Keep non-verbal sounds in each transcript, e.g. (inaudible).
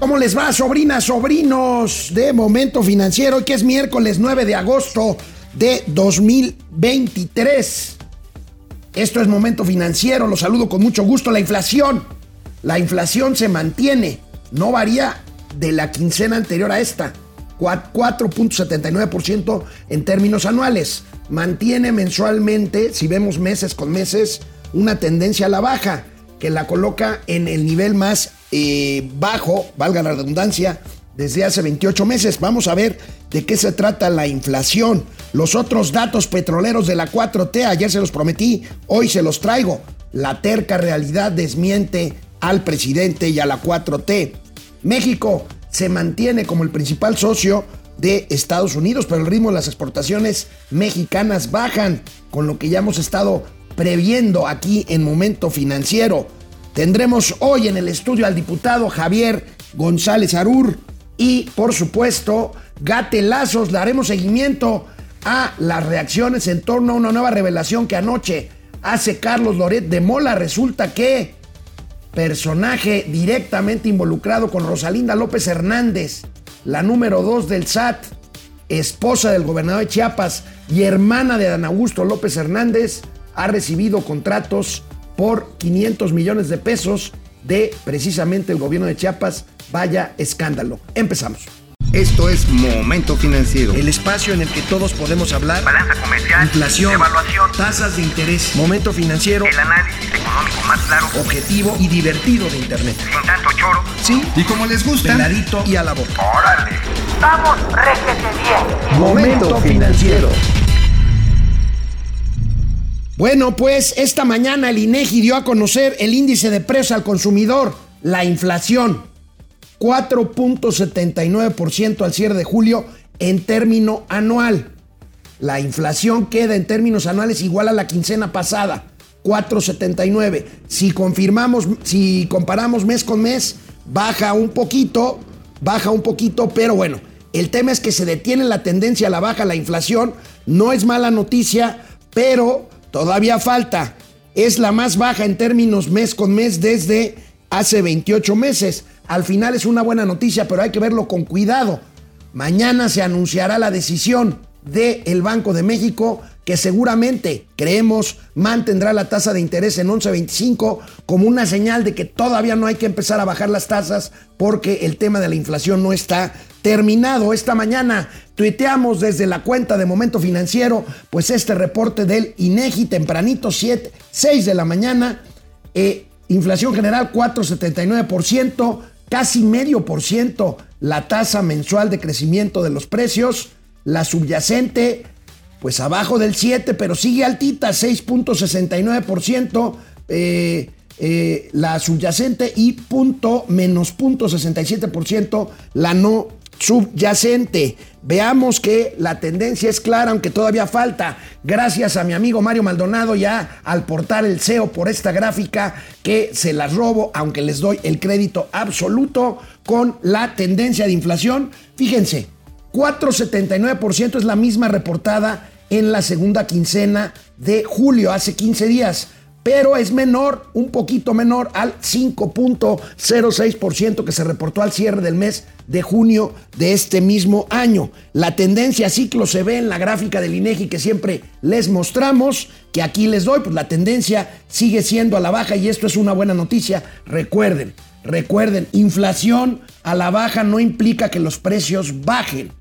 ¿Cómo les va, sobrinas, sobrinos de Momento Financiero? Que es miércoles 9 de agosto de 2023. Esto es Momento Financiero, los saludo con mucho gusto. La inflación, la inflación se mantiene, no varía de la quincena anterior a esta, 4.79% en términos anuales. Mantiene mensualmente, si vemos meses con meses, una tendencia a la baja que la coloca en el nivel más bajo, valga la redundancia, desde hace 28 meses. Vamos a ver de qué se trata la inflación. Los otros datos petroleros de la 4T, ayer se los prometí, hoy se los traigo. La terca realidad desmiente al presidente y a la 4T. México se mantiene como el principal socio de Estados Unidos, pero el ritmo de las exportaciones mexicanas bajan, con lo que ya hemos estado previendo aquí en Momento Financiero. Tendremos hoy en el estudio al diputado Javier González Arur y, por supuesto, gatelazos. Daremos seguimiento a las reacciones en torno a una nueva revelación que anoche hace Carlos Loret de Mola. Resulta que personaje directamente involucrado con Rosalinda López Hernández, la número dos del SAT, esposa del gobernador de Chiapas y hermana de Dan Augusto López Hernández, ha recibido contratos por 500 millones de pesos de precisamente el gobierno de Chiapas. Vaya escándalo. Empezamos. Esto es Momento Financiero. El espacio en el que todos podemos hablar. Balanza comercial. Inflación. Evaluación. Tasas de interés. Momento Financiero. El análisis económico más claro. Objetivo y divertido de Internet. Sin tanto choro. Sí. Y como les gusta, Peladito y a la boca. Órale. Vamos, réjete bien. Momento Financiero. Bueno, pues esta mañana el INEGI dio a conocer el índice de precios al consumidor, la inflación, 4.79% al cierre de julio en término anual. La inflación queda en términos anuales igual a la quincena pasada, 4.79. Si confirmamos, si comparamos mes con mes, baja un poquito, baja un poquito, pero bueno, el tema es que se detiene la tendencia a la baja, la inflación, no es mala noticia, pero Todavía falta. Es la más baja en términos mes con mes desde hace 28 meses. Al final es una buena noticia, pero hay que verlo con cuidado. Mañana se anunciará la decisión del Banco de México que seguramente, creemos, mantendrá la tasa de interés en 11.25 como una señal de que todavía no hay que empezar a bajar las tasas porque el tema de la inflación no está terminado. Esta mañana tuiteamos desde la cuenta de Momento Financiero, pues este reporte del INEGI tempranito 7, 6 de la mañana, eh, inflación general 4,79%, casi medio por ciento la tasa mensual de crecimiento de los precios, la subyacente pues abajo del 7, pero sigue altita, 6.69%. Eh, eh, la subyacente y punto menos punto 67% la no subyacente. Veamos que la tendencia es clara, aunque todavía falta. Gracias a mi amigo Mario Maldonado ya al portar el SEO por esta gráfica que se las robo, aunque les doy el crédito absoluto con la tendencia de inflación. Fíjense, 4,79% es la misma reportada en la segunda quincena de julio, hace 15 días, pero es menor, un poquito menor al 5.06% que se reportó al cierre del mes de junio de este mismo año. La tendencia a ciclo se ve en la gráfica del INEGI que siempre les mostramos, que aquí les doy, pues la tendencia sigue siendo a la baja y esto es una buena noticia. Recuerden, recuerden, inflación a la baja no implica que los precios bajen.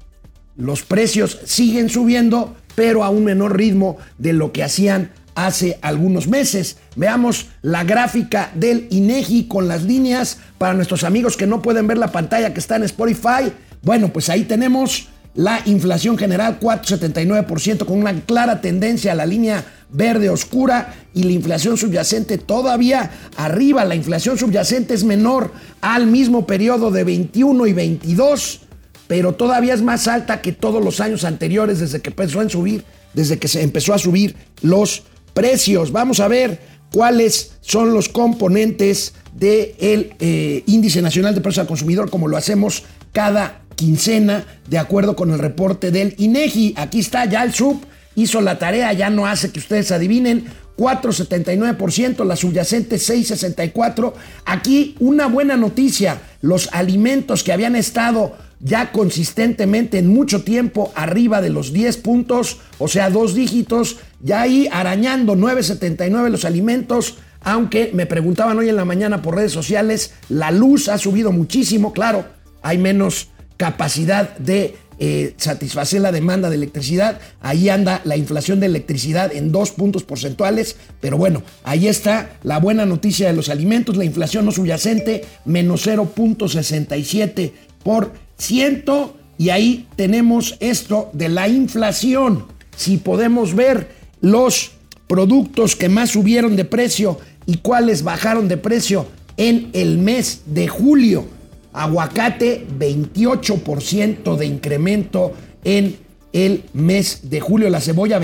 Los precios siguen subiendo, pero a un menor ritmo de lo que hacían hace algunos meses. Veamos la gráfica del INEGI con las líneas para nuestros amigos que no pueden ver la pantalla que está en Spotify. Bueno, pues ahí tenemos la inflación general 4.79% con una clara tendencia a la línea verde oscura y la inflación subyacente todavía arriba. La inflación subyacente es menor al mismo periodo de 21 y 22 pero todavía es más alta que todos los años anteriores desde que empezó a subir, desde que se empezó a subir los precios. Vamos a ver cuáles son los componentes del eh, índice nacional de precios al consumidor, como lo hacemos cada quincena, de acuerdo con el reporte del INEGI. Aquí está ya el sub, hizo la tarea, ya no hace que ustedes adivinen. 4,79%, la subyacente 6,64%. Aquí una buena noticia, los alimentos que habían estado ya consistentemente en mucho tiempo arriba de los 10 puntos, o sea, dos dígitos, ya ahí arañando 9.79 los alimentos, aunque me preguntaban hoy en la mañana por redes sociales, la luz ha subido muchísimo, claro, hay menos capacidad de eh, satisfacer la demanda de electricidad. Ahí anda la inflación de electricidad en dos puntos porcentuales, pero bueno, ahí está la buena noticia de los alimentos, la inflación no subyacente, menos 0.67 por ciento, y ahí tenemos esto de la inflación. Si podemos ver los productos que más subieron de precio y cuáles bajaron de precio en el mes de julio Aguacate, 28% de incremento en el mes de julio. La cebolla,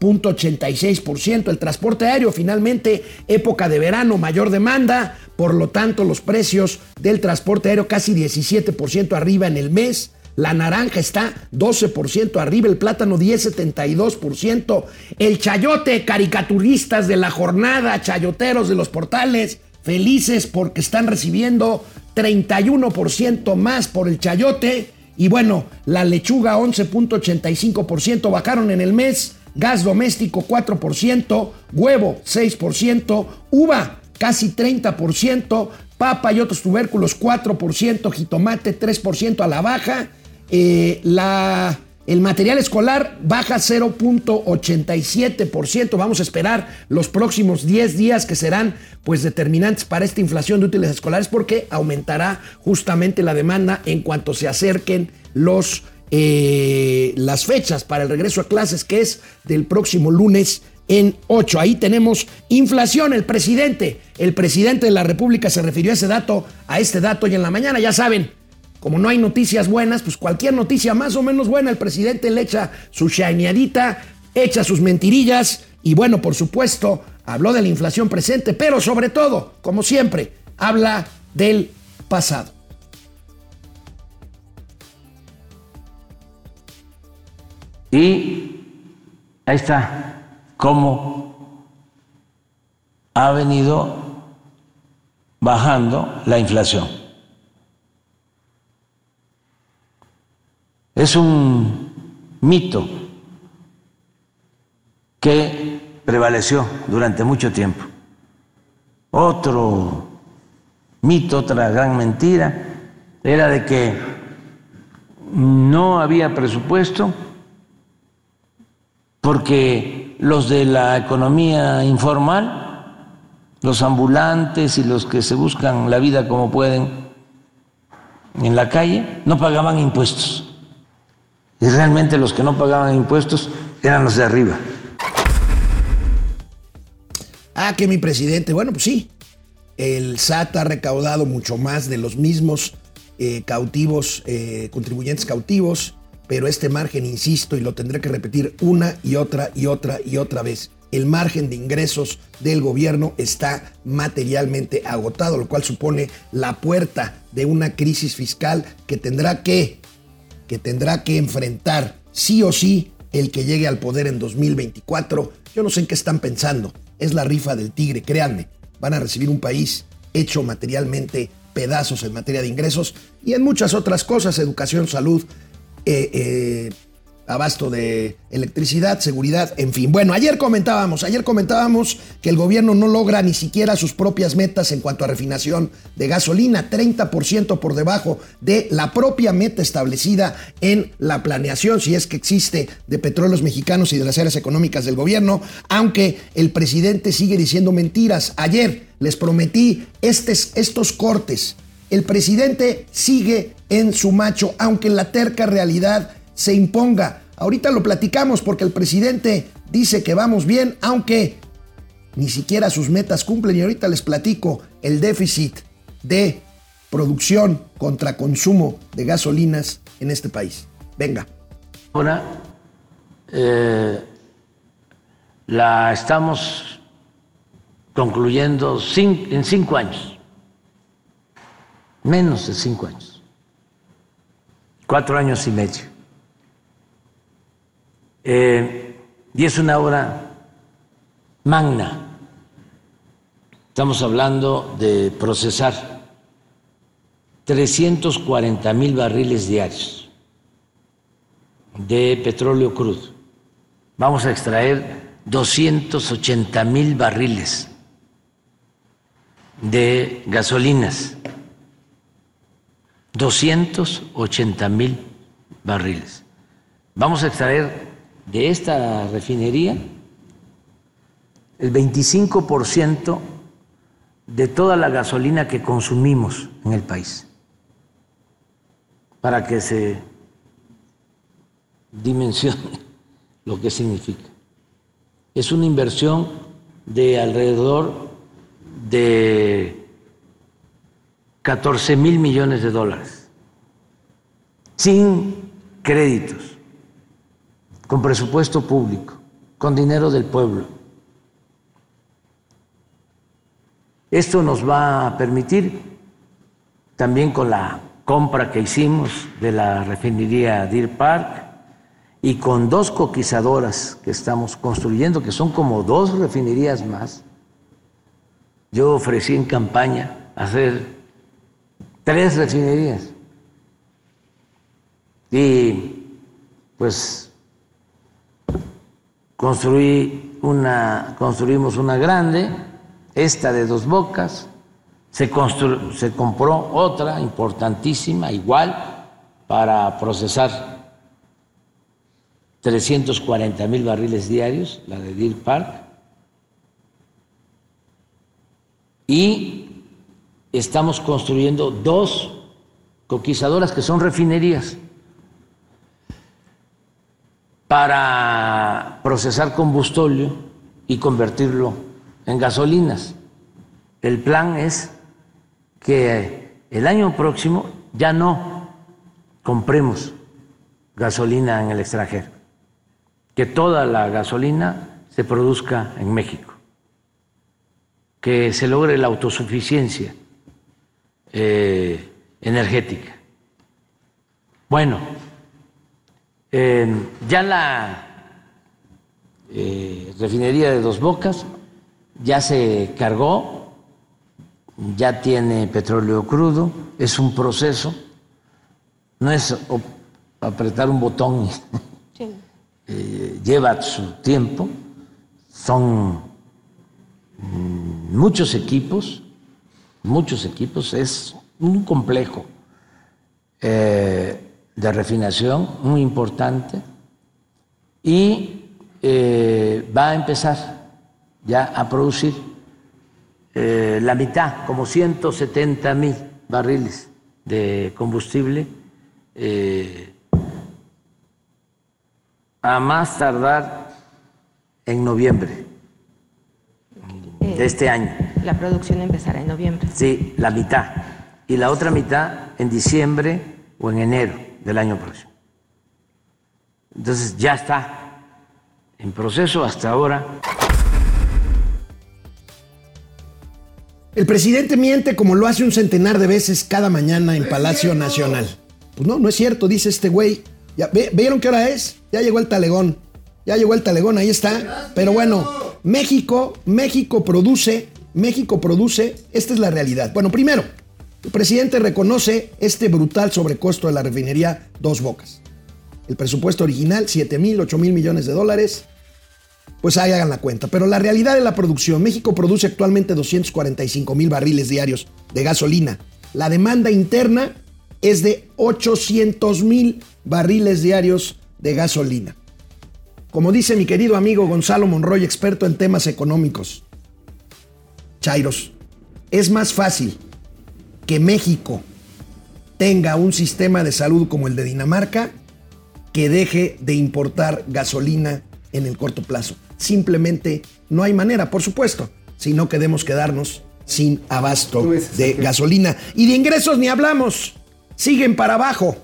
22.86%. El transporte aéreo, finalmente, época de verano, mayor demanda. Por lo tanto, los precios del transporte aéreo casi 17% arriba en el mes. La naranja está 12% arriba, el plátano 10,72%. El chayote, caricaturistas de la jornada, chayoteros de los portales, felices porque están recibiendo 31% más por el chayote. Y bueno, la lechuga 11.85% bajaron en el mes. Gas doméstico 4%, huevo 6%, uva casi 30%, papa y otros tubérculos 4%, jitomate 3% a la baja. Eh, la el material escolar baja 0.87%. Vamos a esperar los próximos 10 días que serán pues determinantes para esta inflación de útiles escolares porque aumentará justamente la demanda en cuanto se acerquen los, eh, las fechas para el regreso a clases que es del próximo lunes en 8. Ahí tenemos inflación. El presidente, el presidente de la República se refirió a ese dato, a este dato hoy en la mañana. Ya saben, como no hay noticias buenas, pues cualquier noticia más o menos buena, el presidente le echa su shineadita, echa sus mentirillas y bueno, por supuesto, habló de la inflación presente, pero sobre todo, como siempre, habla del pasado. Y ahí está cómo ha venido bajando la inflación. Es un mito que prevaleció durante mucho tiempo. Otro mito, otra gran mentira, era de que no había presupuesto porque los de la economía informal, los ambulantes y los que se buscan la vida como pueden en la calle, no pagaban impuestos. Y realmente los que no pagaban impuestos eran los de arriba. Ah, que mi presidente, bueno, pues sí, el SAT ha recaudado mucho más de los mismos eh, cautivos, eh, contribuyentes cautivos, pero este margen, insisto, y lo tendré que repetir una y otra y otra y otra vez, el margen de ingresos del gobierno está materialmente agotado, lo cual supone la puerta de una crisis fiscal que tendrá que que tendrá que enfrentar sí o sí el que llegue al poder en 2024. Yo no sé en qué están pensando. Es la rifa del tigre, créanme. Van a recibir un país hecho materialmente pedazos en materia de ingresos y en muchas otras cosas, educación, salud, eh, eh, abasto de electricidad, seguridad, en fin. Bueno, ayer comentábamos, ayer comentábamos que el gobierno no logra ni siquiera sus propias metas en cuanto a refinación de gasolina, 30% por debajo de la propia meta establecida en la planeación, si es que existe, de petróleos mexicanos y de las áreas económicas del gobierno, aunque el presidente sigue diciendo mentiras. Ayer les prometí estos cortes. El presidente sigue en su macho, aunque la terca realidad se imponga. Ahorita lo platicamos porque el presidente dice que vamos bien, aunque ni siquiera sus metas cumplen. Y ahorita les platico el déficit de producción contra consumo de gasolinas en este país. Venga. Ahora eh, la estamos concluyendo en cinco años, menos de cinco años, cuatro años y medio. Eh, y es una obra magna. Estamos hablando de procesar 340 mil barriles diarios de petróleo crudo. Vamos a extraer 280 mil barriles de gasolinas. 280 mil barriles. Vamos a extraer de esta refinería el 25% de toda la gasolina que consumimos en el país, para que se dimensione lo que significa. Es una inversión de alrededor de 14 mil millones de dólares, sin créditos, con presupuesto público, con dinero del pueblo. Esto nos va a permitir, también con la compra que hicimos de la refinería Deer Park y con dos coquizadoras que estamos construyendo, que son como dos refinerías más, yo ofrecí en campaña hacer tres refinerías. Y pues construí una, construimos una grande, esta de dos bocas, se, se compró otra importantísima, igual, para procesar 340 mil barriles diarios, la de Deer Park, y estamos construyendo dos coquizadoras que son refinerías para procesar combustóleo y convertirlo en gasolinas. El plan es que el año próximo ya no compremos gasolina en el extranjero, que toda la gasolina se produzca en México que se logre la autosuficiencia eh, energética. Bueno, ya la eh, refinería de Dos Bocas ya se cargó, ya tiene petróleo crudo, es un proceso, no es apretar un botón, (laughs) eh, lleva su tiempo, son Mm, muchos equipos, muchos equipos, es un complejo eh, de refinación muy importante y eh, va a empezar ya a producir eh, la mitad, como 170 mil barriles de combustible a más tardar en noviembre de este año. La producción empezará en noviembre. Sí, la mitad. Y la otra mitad en diciembre o en enero del año próximo. Entonces ya está en proceso hasta ahora. El presidente miente como lo hace un centenar de veces cada mañana en Palacio Nacional. Pues no, no es cierto, dice este güey. Ya, ¿Vieron qué hora es? Ya llegó el talegón. Ya llegó el talegón, ahí está. Pero bueno, México, México produce, México produce, esta es la realidad. Bueno, primero, el presidente reconoce este brutal sobrecosto de la refinería Dos Bocas. El presupuesto original, 7 mil, 8 mil millones de dólares. Pues ahí hagan la cuenta. Pero la realidad de la producción, México produce actualmente 245 mil barriles diarios de gasolina. La demanda interna es de 800 mil barriles diarios de gasolina. Como dice mi querido amigo Gonzalo Monroy, experto en temas económicos, Chairos, es más fácil que México tenga un sistema de salud como el de Dinamarca que deje de importar gasolina en el corto plazo. Simplemente no hay manera, por supuesto, si no queremos quedarnos sin abasto de gasolina. Y de ingresos ni hablamos. Siguen para abajo.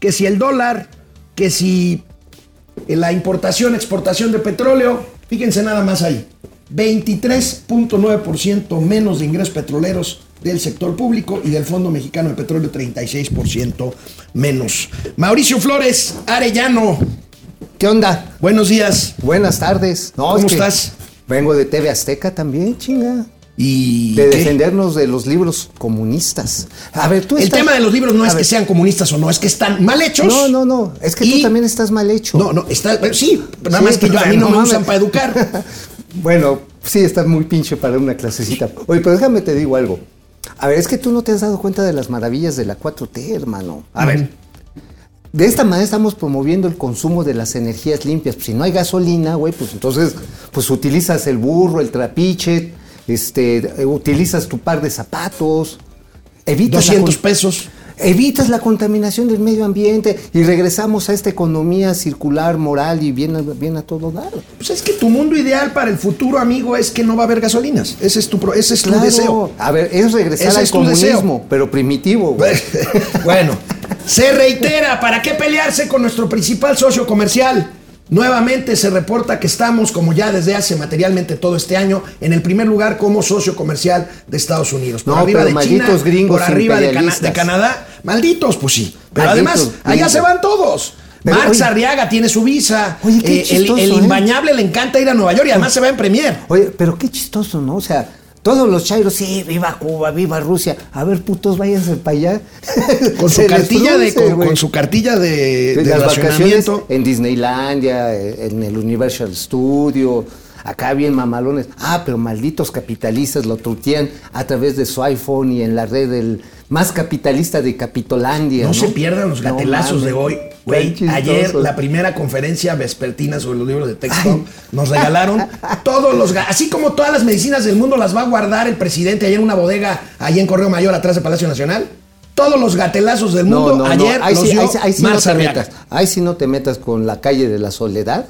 Que si el dólar, que si la importación, exportación de petróleo, fíjense nada más ahí, 23.9% menos de ingresos petroleros del sector público y del Fondo Mexicano de Petróleo 36% menos. Mauricio Flores, Arellano. ¿Qué onda? Buenos días. Buenas tardes. ¿Cómo estás? Vengo de TV Azteca también, chinga. Y de ¿qué? defendernos de los libros comunistas. A ver, tú El estás- tema de los libros no A es ver, que sean comunistas o no, es que están mal hechos. No, no, no. Es que Y- tú también estás mal hecho. No, no, está. Sí, nada Sí, más que yo, a mí no me mames. usan para educar. (laughs) Bueno, sí, está muy pinche para una clasecita. Oye, pero déjame te digo algo. A ver, es que tú no te has dado cuenta de las maravillas de la 4T, hermano. A ver. De esta manera estamos promoviendo el consumo de las energías limpias. Pues, si no hay gasolina, güey, pues entonces pues utilizas el burro, el trapiche, este, utilizas tu par de zapatos, evitas la 200 con- pesos. Evitas la contaminación del medio ambiente y regresamos a esta economía circular, moral y bien, a- bien a todo dar. Pues es que tu mundo ideal para el futuro, amigo, es que no va a haber gasolinas. Ese es tu, pro- ese es tu deseo. A ver, es regresar Ese al es comunismo, deseo. pero primitivo. güey. (laughs) bueno, se reitera, ¿para qué pelearse con nuestro principal socio comercial? Nuevamente se reporta que estamos, como ya desde hace materialmente todo este año, en el primer lugar como socio comercial de Estados Unidos. Por No, arriba de China, gringos por arriba de, Cana- imperialistas. de Canadá. Malditos, pues sí. Pero Malditos además, allá se van todos. Pero, oye- Arriaga tiene su visa. Oye, qué Eh, el, chistoso, el ¿eh? imbañable le encanta ir a Nueva York y además se va en Premier. Oye, pero qué chistoso, ¿no? O sea, todos los chairos, sí, viva Cuba, viva Rusia. A ver, putos, váyanse para allá. (laughs) Con su cartilla de, con, con su cartilla de, De de las vacaciones racionamiento. en Disneylandia, eh, en el Universal Studio, acá bien mamalones. Ah, pero malditos capitalistas lo trutean a través de su iPhone y en la red del más capitalista de Capitolandia. No, No, se pierdan los gatelazos de hoy. Chistoso. ayer la primera conferencia vespertina sobre los libros de texto nos regalaron (laughs) todos los así como todas las medicinas del mundo las va a guardar el presidente ayer en una bodega ahí en Correo Mayor atrás del Palacio Nacional. Todos los gatelazos del mundo No, no, no. ayer Ahí los sí, dio ahí ahí sí no te metas. Ahí sí no te metas con la calle de la soledad.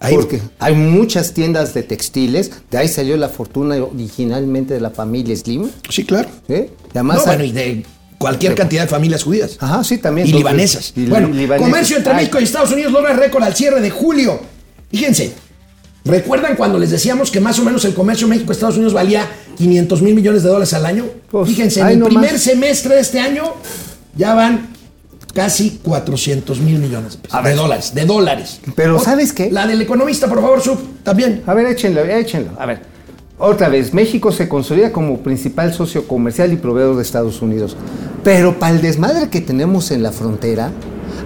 Ahí- porque hay muchas tiendas de textiles. De ahí salió la fortuna originalmente de la familia Slim. Sí, claro. ¿eh? Además no, bueno, y de cualquier cantidad de familias judías. Ajá, sí, también. Y libanesas. y bueno, comercio entre. México y Estados Unidos logra récord al cierre de julio. Fíjense, ¿recuerdan cuando les decíamos que más o menos el comercio México-Estados Unidos valía 500 mil millones de dólares al año? Pues, Fíjense, en el nomás. primer semestre de este año ya van casi 400 mil millones de, pesos, de dólares. De dólares. Pero, ¿sabes qué? La del economista, por favor, Sub, también. A ver, échenlo, échenlo. A ver. Otra vez, México se consolida como principal socio comercial y proveedor de Estados Unidos. Pero para el desmadre que tenemos en la frontera,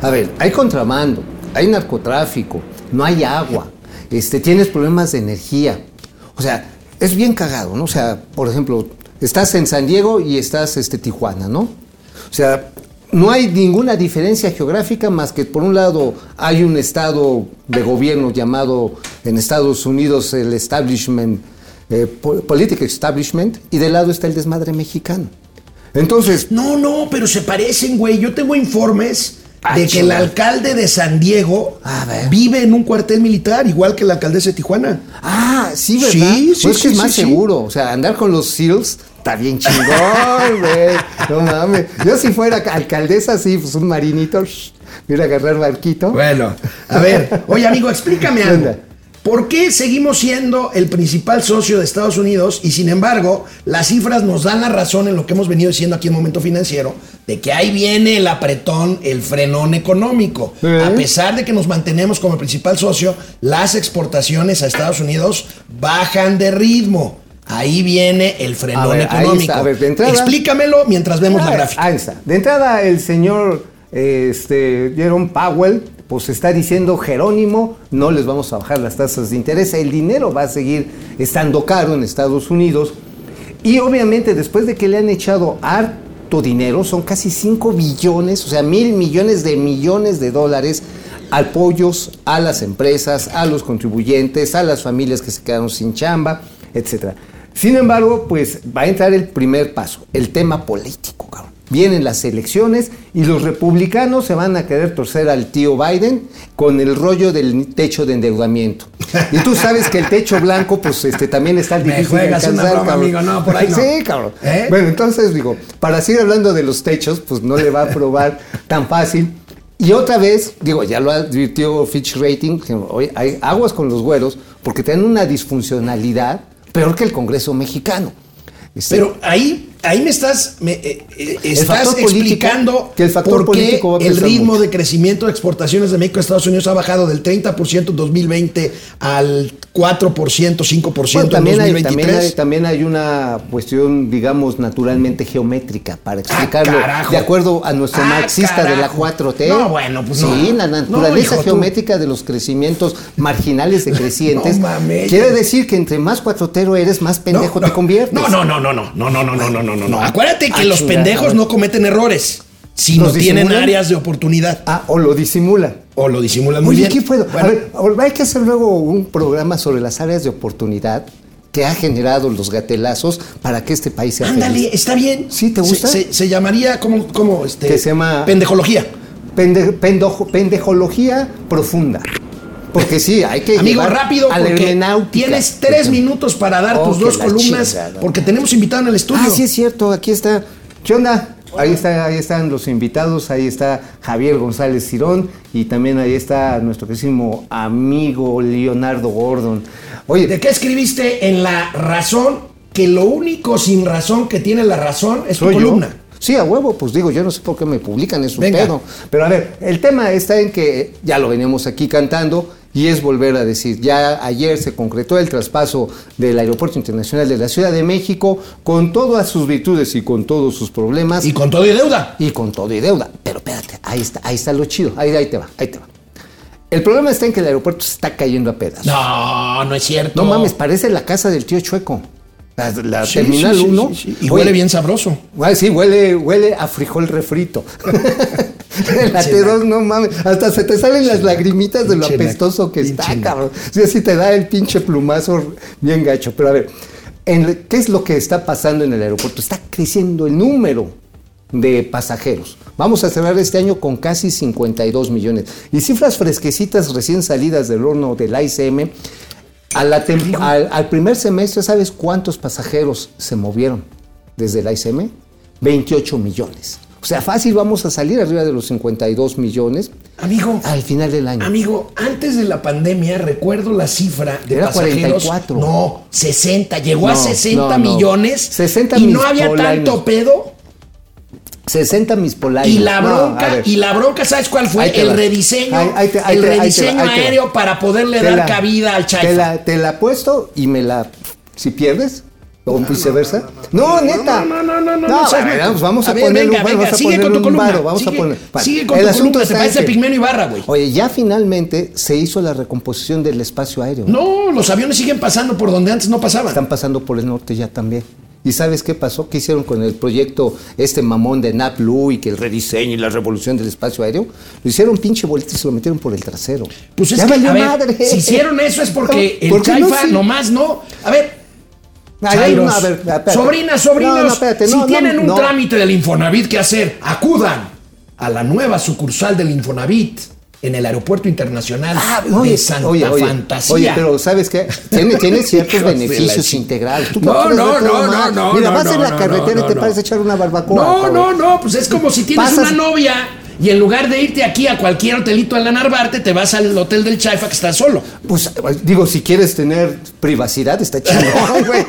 a ver, hay contrabando, hay narcotráfico, no hay agua, este, tienes problemas de energía. O sea, es bien cagado, ¿no? O sea, por ejemplo, estás en San Diego y estás este, Tijuana, ¿no? O sea, no hay ninguna diferencia geográfica más que por un lado hay un estado de gobierno llamado en Estados Unidos el establishment, eh, po- political establishment, y del lado está el desmadre mexicano. Entonces, No, no, pero se parecen, güey. Yo tengo informes Ah, de que el alcalde de San Diego vive en un cuartel militar, igual que la alcaldesa de Tijuana. ah, sí, ¿verdad? Sí, sí, Pues es que sí, es más sí, sí. seguro, o sea, andar con los SEALs está bien chingón, güey. No mames. Yo si fuera alcaldesa, sí, pues un marinito, mira agarrar barquito. Bueno, a ver, oye amigo, explícame (laughs) ¿Qué algo. ¿Por qué seguimos siendo el principal socio de Estados Unidos y sin embargo las cifras nos dan la razón en lo que hemos venido diciendo aquí en Momento Financiero, de que ahí viene el apretón, el frenón económico? A pesar de que nos mantenemos como el principal socio, las exportaciones a Estados Unidos bajan de ritmo. Ahí viene el frenón ver, económico. está. A ver, de entrada- Explícamelo mientras vemos la Ah, gráfica. Ahí está. De entrada, el señor este, Jerome Powell, pues está diciendo Jerónimo, no les vamos a bajar las tasas de interés, el dinero va a seguir estando caro en Estados Unidos. Y obviamente después de que le han echado harto dinero, son casi 5 billones, o sea, mil millones de millones de dólares apoyos a las empresas, a los contribuyentes, a las familias que se quedaron sin chamba, etcétera. Sin embargo, pues va a entrar el primer paso, el tema político, cabrón. Vienen las elecciones y los republicanos se van a querer torcer al tío Biden con el rollo del techo de endeudamiento. Y tú sabes que el techo blanco, pues este también está Me difícil de juegas una alcanzar, broma, cabrón. amigo, no, por ahí no. Sí, cabrón. ¿Eh? Bueno, entonces digo, para seguir hablando de los techos, pues no le va a aprobar tan fácil. Y otra vez, digo, ya lo advirtió Fitch Rating, que, oye, hay aguas con los güeros porque tienen una disfuncionalidad peor que el Congreso mexicano. Este, Pero ahí ahí me estás, me, eh, eh, estás político, explicando que el factor por qué el ritmo mucho. de crecimiento de exportaciones de México a Estados Unidos ha bajado del 30% en 2020 al 4%, 5% Bueno, en también, hay, 2023. también, hay, también hay una cuestión, digamos, naturalmente geométrica para explicarlo. Ah, de acuerdo a nuestro Ah, marxista de la carajo. 4T. No, bueno, pues Sí, no. la No, naturaleza tú. geométrica de los crecimientos marginales decrecientes. No mames. quiere decir que entre más cuatrotero eres, más pendejo te conviertes. No, no, no, no, no, no, no, no, no, no, no, no, no. Acuérdate que Ah, los chingada. pendejos no cometen errores, sino ¿Los tienen disimulan? áreas de oportunidad. Ah, o lo disimula. O lo disimulan muy Oye, bien. ¿qué puedo? Bueno, A ver, hay que hacer luego un programa sobre las áreas de oportunidad que ha generado los gatelazos para que este país sea ándale, feliz. está bien. ¿Sí, te gusta? Se, se llamaría, ¿cómo, cómo este? Que se llama- Pendejología. Pende- pendojo- pendejología profunda. Porque sí, hay que Amigo, rápido, porque tienes tres minutos para dar Oh, tus dos columnas, chingada. porque tenemos invitado en el estudio. Ah, sí es cierto, aquí está. ¿Qué onda? Ahí, está, ahí están los invitados, ahí está Javier González Cirón y también ahí está nuestro querísimo amigo Leonardo Gordon. Oye, ¿De qué escribiste en La Razón? Que lo único sin razón que tiene La Razón es tu columna. Sí, a huevo, pues digo, yo no sé por qué me publican, es un pedo. Pero a ver, el tema está en que ya lo veníamos aquí cantando y es volver a decir, ya ayer se concretó el traspaso del Aeropuerto Internacional de la Ciudad de México con todas sus virtudes y con todos sus problemas Y con todo y deuda. y con todo y deuda. Pero espérate, ahí está, ahí está lo chido, ahí, ahí te va, ahí te va. El problema está en que el aeropuerto se está cayendo a pedazos. No, no es cierto. No mames, parece la casa del tío Chueco. La, la Sí, Terminal sí, sí, 1. sí, sí. Y huele bien sabroso. Sí, huele, huele a frijol refrito. (laughs) (laughs) la T2, no mames. Hasta se te salen las lagrimitas de lo apestoso que está, cabrón. Sí, así te da el pinche plumazo bien gacho. Pero a ver, en ¿qué es lo que está pasando en el aeropuerto? Está creciendo el número de pasajeros. Vamos a cerrar este año con casi 52 millones. Y cifras fresquecitas recién salidas del horno del ICM. A la tem- al, al primer semestre, ¿sabes cuántos pasajeros se movieron desde el ICM? 28 millones. O sea, fácil vamos a salir arriba de los 52 millones Amigo, al final del año. amigo, antes de la pandemia recuerdo la cifra de Era pasajeros. 44. No, 60. Llegó a No, 60 no, no. millones. 60 y no había tanto pedo. 60 mis polainos. Y la bronca, y la bronca, ¿sabes cuál fue? Te El va. rediseño, Ahí- ahí te- ahí el te- te rediseño te aéreo para poderle Te dar la- cabida al Te Chaifa. la, te la apuesto y me la. Si pierdes, o viceversa. No, neta. no, no, no, no, No, vamos, a, poner un, vamos a sigue poner con tu un varo, vamos Sigue- a poner. sigue con El asunto en parece Pigmeno Ibarra, güey. Oye, ya finalmente se hizo la recomposición del espacio aéreo. No, los aviones siguen pasando por donde antes no pasaban. Están pasando por el norte ya también. ¿Y sabes qué pasó? ¿Qué hicieron con el proyecto este mamón de NAPLU y que el rediseño y la revolución del espacio aéreo? Lo hicieron pinche bolita y se lo metieron por el trasero. Pues es Ya que, a ver, madre. si hicieron eso es porque (laughs) el ¿por qué no Chaifa sí? nomás no. A ver, Chairos, ver, sobrinas, sobrinos, No, no, espérate, si no, no, tienen un trámite del Infonavit que hacer, acudan a la nueva sucursal del Infonavit en el Aeropuerto Internacional Ah, de oye, Santa oye, oye, Fantasía. oye, pero ¿sabes qué? Tiene, tiene (laughs) ciertos de beneficios integrales. ¿Tú No, no, de no, no, no, Mira, no, vas en la carretera no, y te no. pares a echar una barbacoa. No, no, no, pues es como si tienes Pasas- una novia y en lugar de irte aquí a cualquier hotelito en la Narvarte, te vas al hotel del Chaifa que está solo. Pues digo, si quieres tener privacidad, está chingón, (laughs) güey.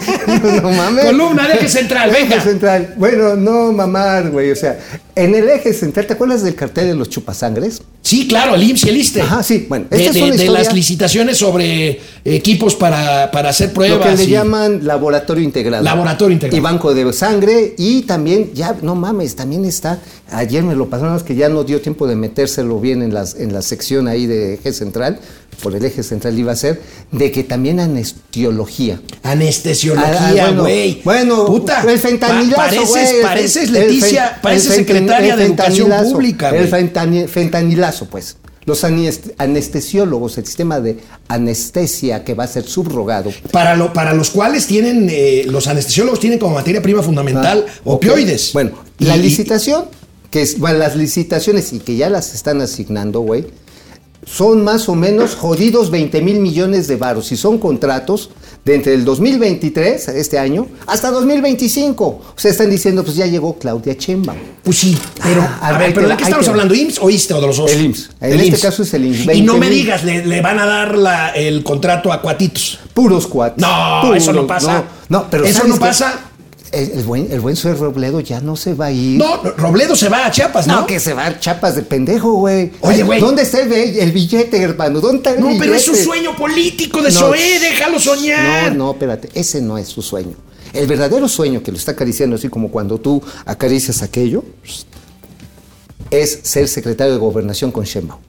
No mames. Columna de eje central, venga. Eje central. Bueno, no mamar, güey. O sea, en el eje central, ¿te acuerdas del cartel de los chupasangres? Sí, claro, el IMSS y el ISSSTE. Ajá, sí, bueno, De, esta es de- las licitaciones sobre equipos para, para hacer pruebas. Lo que le y- llaman laboratorio integrado. Laboratorio integrado. Y banco de sangre. Y también, ya, no mames, también está. Ayer me lo pasaron, es que ya no dio tiempo de metérselo bien en, las, en la sección ahí de eje central. Por el eje central iba a ser. De que también anestiología. Anestesiología, Ah, ah, bueno, güey. bueno, puta. el fentanilazo, pa- pareces, el Leticia, el pareces el secretaria el de Educación Pública, El güey. fentani- fentanilazo, pues. Los anest- anestesiólogos, el sistema de anestesia que va a ser subrogado. Para, lo, para los cuales tienen, eh, los anestesiólogos tienen como materia prima fundamental Ah, opioides. Bueno, Y- la licitación, que es, bueno, las licitaciones y que ya las están asignando, güey, son más o menos jodidos 20 mil millones de varos y son contratos de entre el 2023, este año, hasta 2025. O sea, están diciendo, pues ya llegó Claudia Chemba. Pues sí, pero, Ah, a ahí ver, pero ¿de qué estamos hablando? ¿IMSS o ISSSTE o de los dos? El IMSS. En este caso es el IMSS. Y no 20 me mil. digas, le, le van a dar la- el contrato a cuatitos. Puros cuates. No, Puros, eso no pasa. No, no, pero Eso ¿sabes no pasa. El, el buen, el buen Robledo ya no se va a ir. No, Robledo se va a Chiapas, ¿no? No, que se va a chapas de pendejo, güey. Oye, güey. ¿Dónde está el, el billete, hermano? ¿Dónde está el No, pero es un billete? sueño político de No, Zoé, déjalo soñar. No, no, espérate, ese no es su sueño. El verdadero sueño que lo está acariciando, así como cuando tú acaricias aquello, es ser secretario de gobernación con Sheinbaum.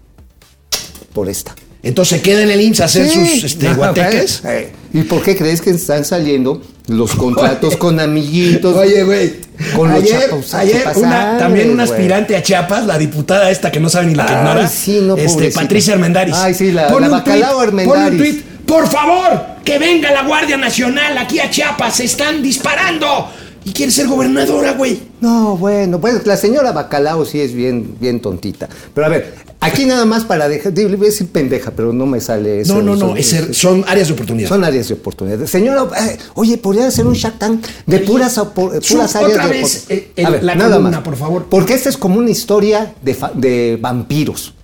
Por esta. Entonces queda en el IMSS a hacer Sí. sus este, (laughs) No, guateques. (laughs) ¿Y por qué crees que están saliendo los contratos con amiguitos? Oye, güey. Con los ayer, chapos, ayer una, también una aspirante a Chiapas, la diputada esta que no sabe ni lo que Ay, ignora. sí, no, este. Patricia Armendaris. Ay, sí, la- la un bacalao pone un tuit, Por favor, que venga la Guardia Nacional aquí a Chiapas. Se están disparando. Y quiere ser gobernadora, güey. No, bueno, pues la señora Bacalao sí es bien, bien tontita. Pero a ver, aquí nada más para dejar, voy a decir pendeja, pero no me sale eso. No, no, no. Son- es ser- son áreas de oportunidad. Son áreas de oportunidad. Señora, eh, oye, podría ser un Shark Tank de puras, opor- puras áreas otra de vez, oportunidad. eh, A ver, la nada columna, más. por favor. Porque esta es como una historia de, de vampiros.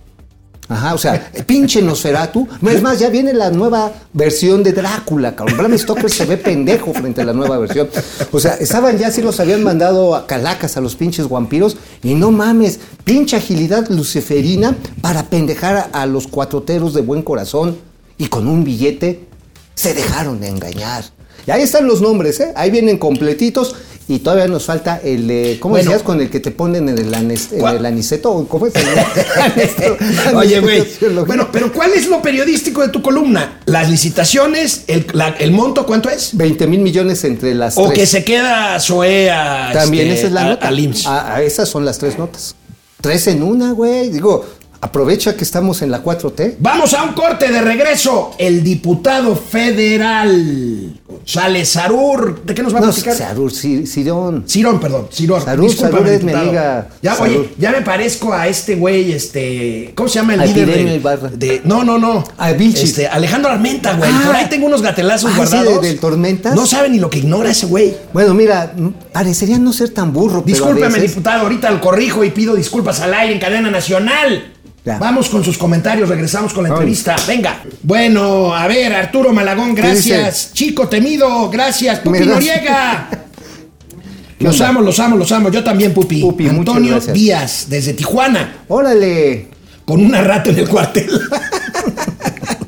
Ajá, o sea, pinche Nosferatu. Es más, ya viene la nueva versión de Drácula, cabrón. Bram Stoker se ve pendejo frente a la nueva versión. O sea, estaban ya, sí los habían mandado a calacas a los pinches vampiros. Y no mames, pinche agilidad luciferina para pendejar a, a los cuatroteros de buen corazón. Y con un billete se dejaron de engañar. Y ahí están los nombres, ¿eh? Ahí vienen completitos. Y todavía nos falta el de. ¿Cómo Bueno. decías? Con el que te ponen en el, anes- en el aniceto. ¿Cómo es? (laughs) (laughs) Oye, güey. Bueno, pero ¿cuál es lo periodístico de tu columna? Las licitaciones, el, la- el monto, ¿cuánto es? 20 mil millones entre las O tres. que se queda Zoé a, También este, esa es la a- nota. A, a esas son las tres notas. Tres en una, güey. Digo, aprovecha que estamos en la 4T. Vamos a un corte de regreso. El diputado federal González Sarur. ¿De qué nos va a No, platicar? Sarur, Sirón. Cirón, perdón, Cirón. Sarur, Sarur es mi amiga Ya, Sarur. oye, ya me parezco a este güey, este. ¿Cómo se llama el líder de, de- No, no, no. A Vilchis. Este, Alejandro Armenta, güey. Ah. Por ahí tengo unos gatelazos Ah, sí, guardados. de- del Tormentas. No sabe ni lo que ignora ese güey. Bueno, mira, parecería no ser tan burro, pero a Discúlpeme, veces- diputado, ahorita lo corrijo y pido disculpas al aire en cadena nacional. Ya. Vamos con sus comentarios, regresamos con la entrevista. Venga. Bueno, a ver, Arturo Malagón, gracias. Chico temido, gracias. Pupi Noriega. (laughs) ¿Qué Los onda? amo, los amo, los amo. Yo también, Pupi. Pupi, Antonio. Díaz, desde Tijuana, Órale. con una rata en el cuartel. (laughs)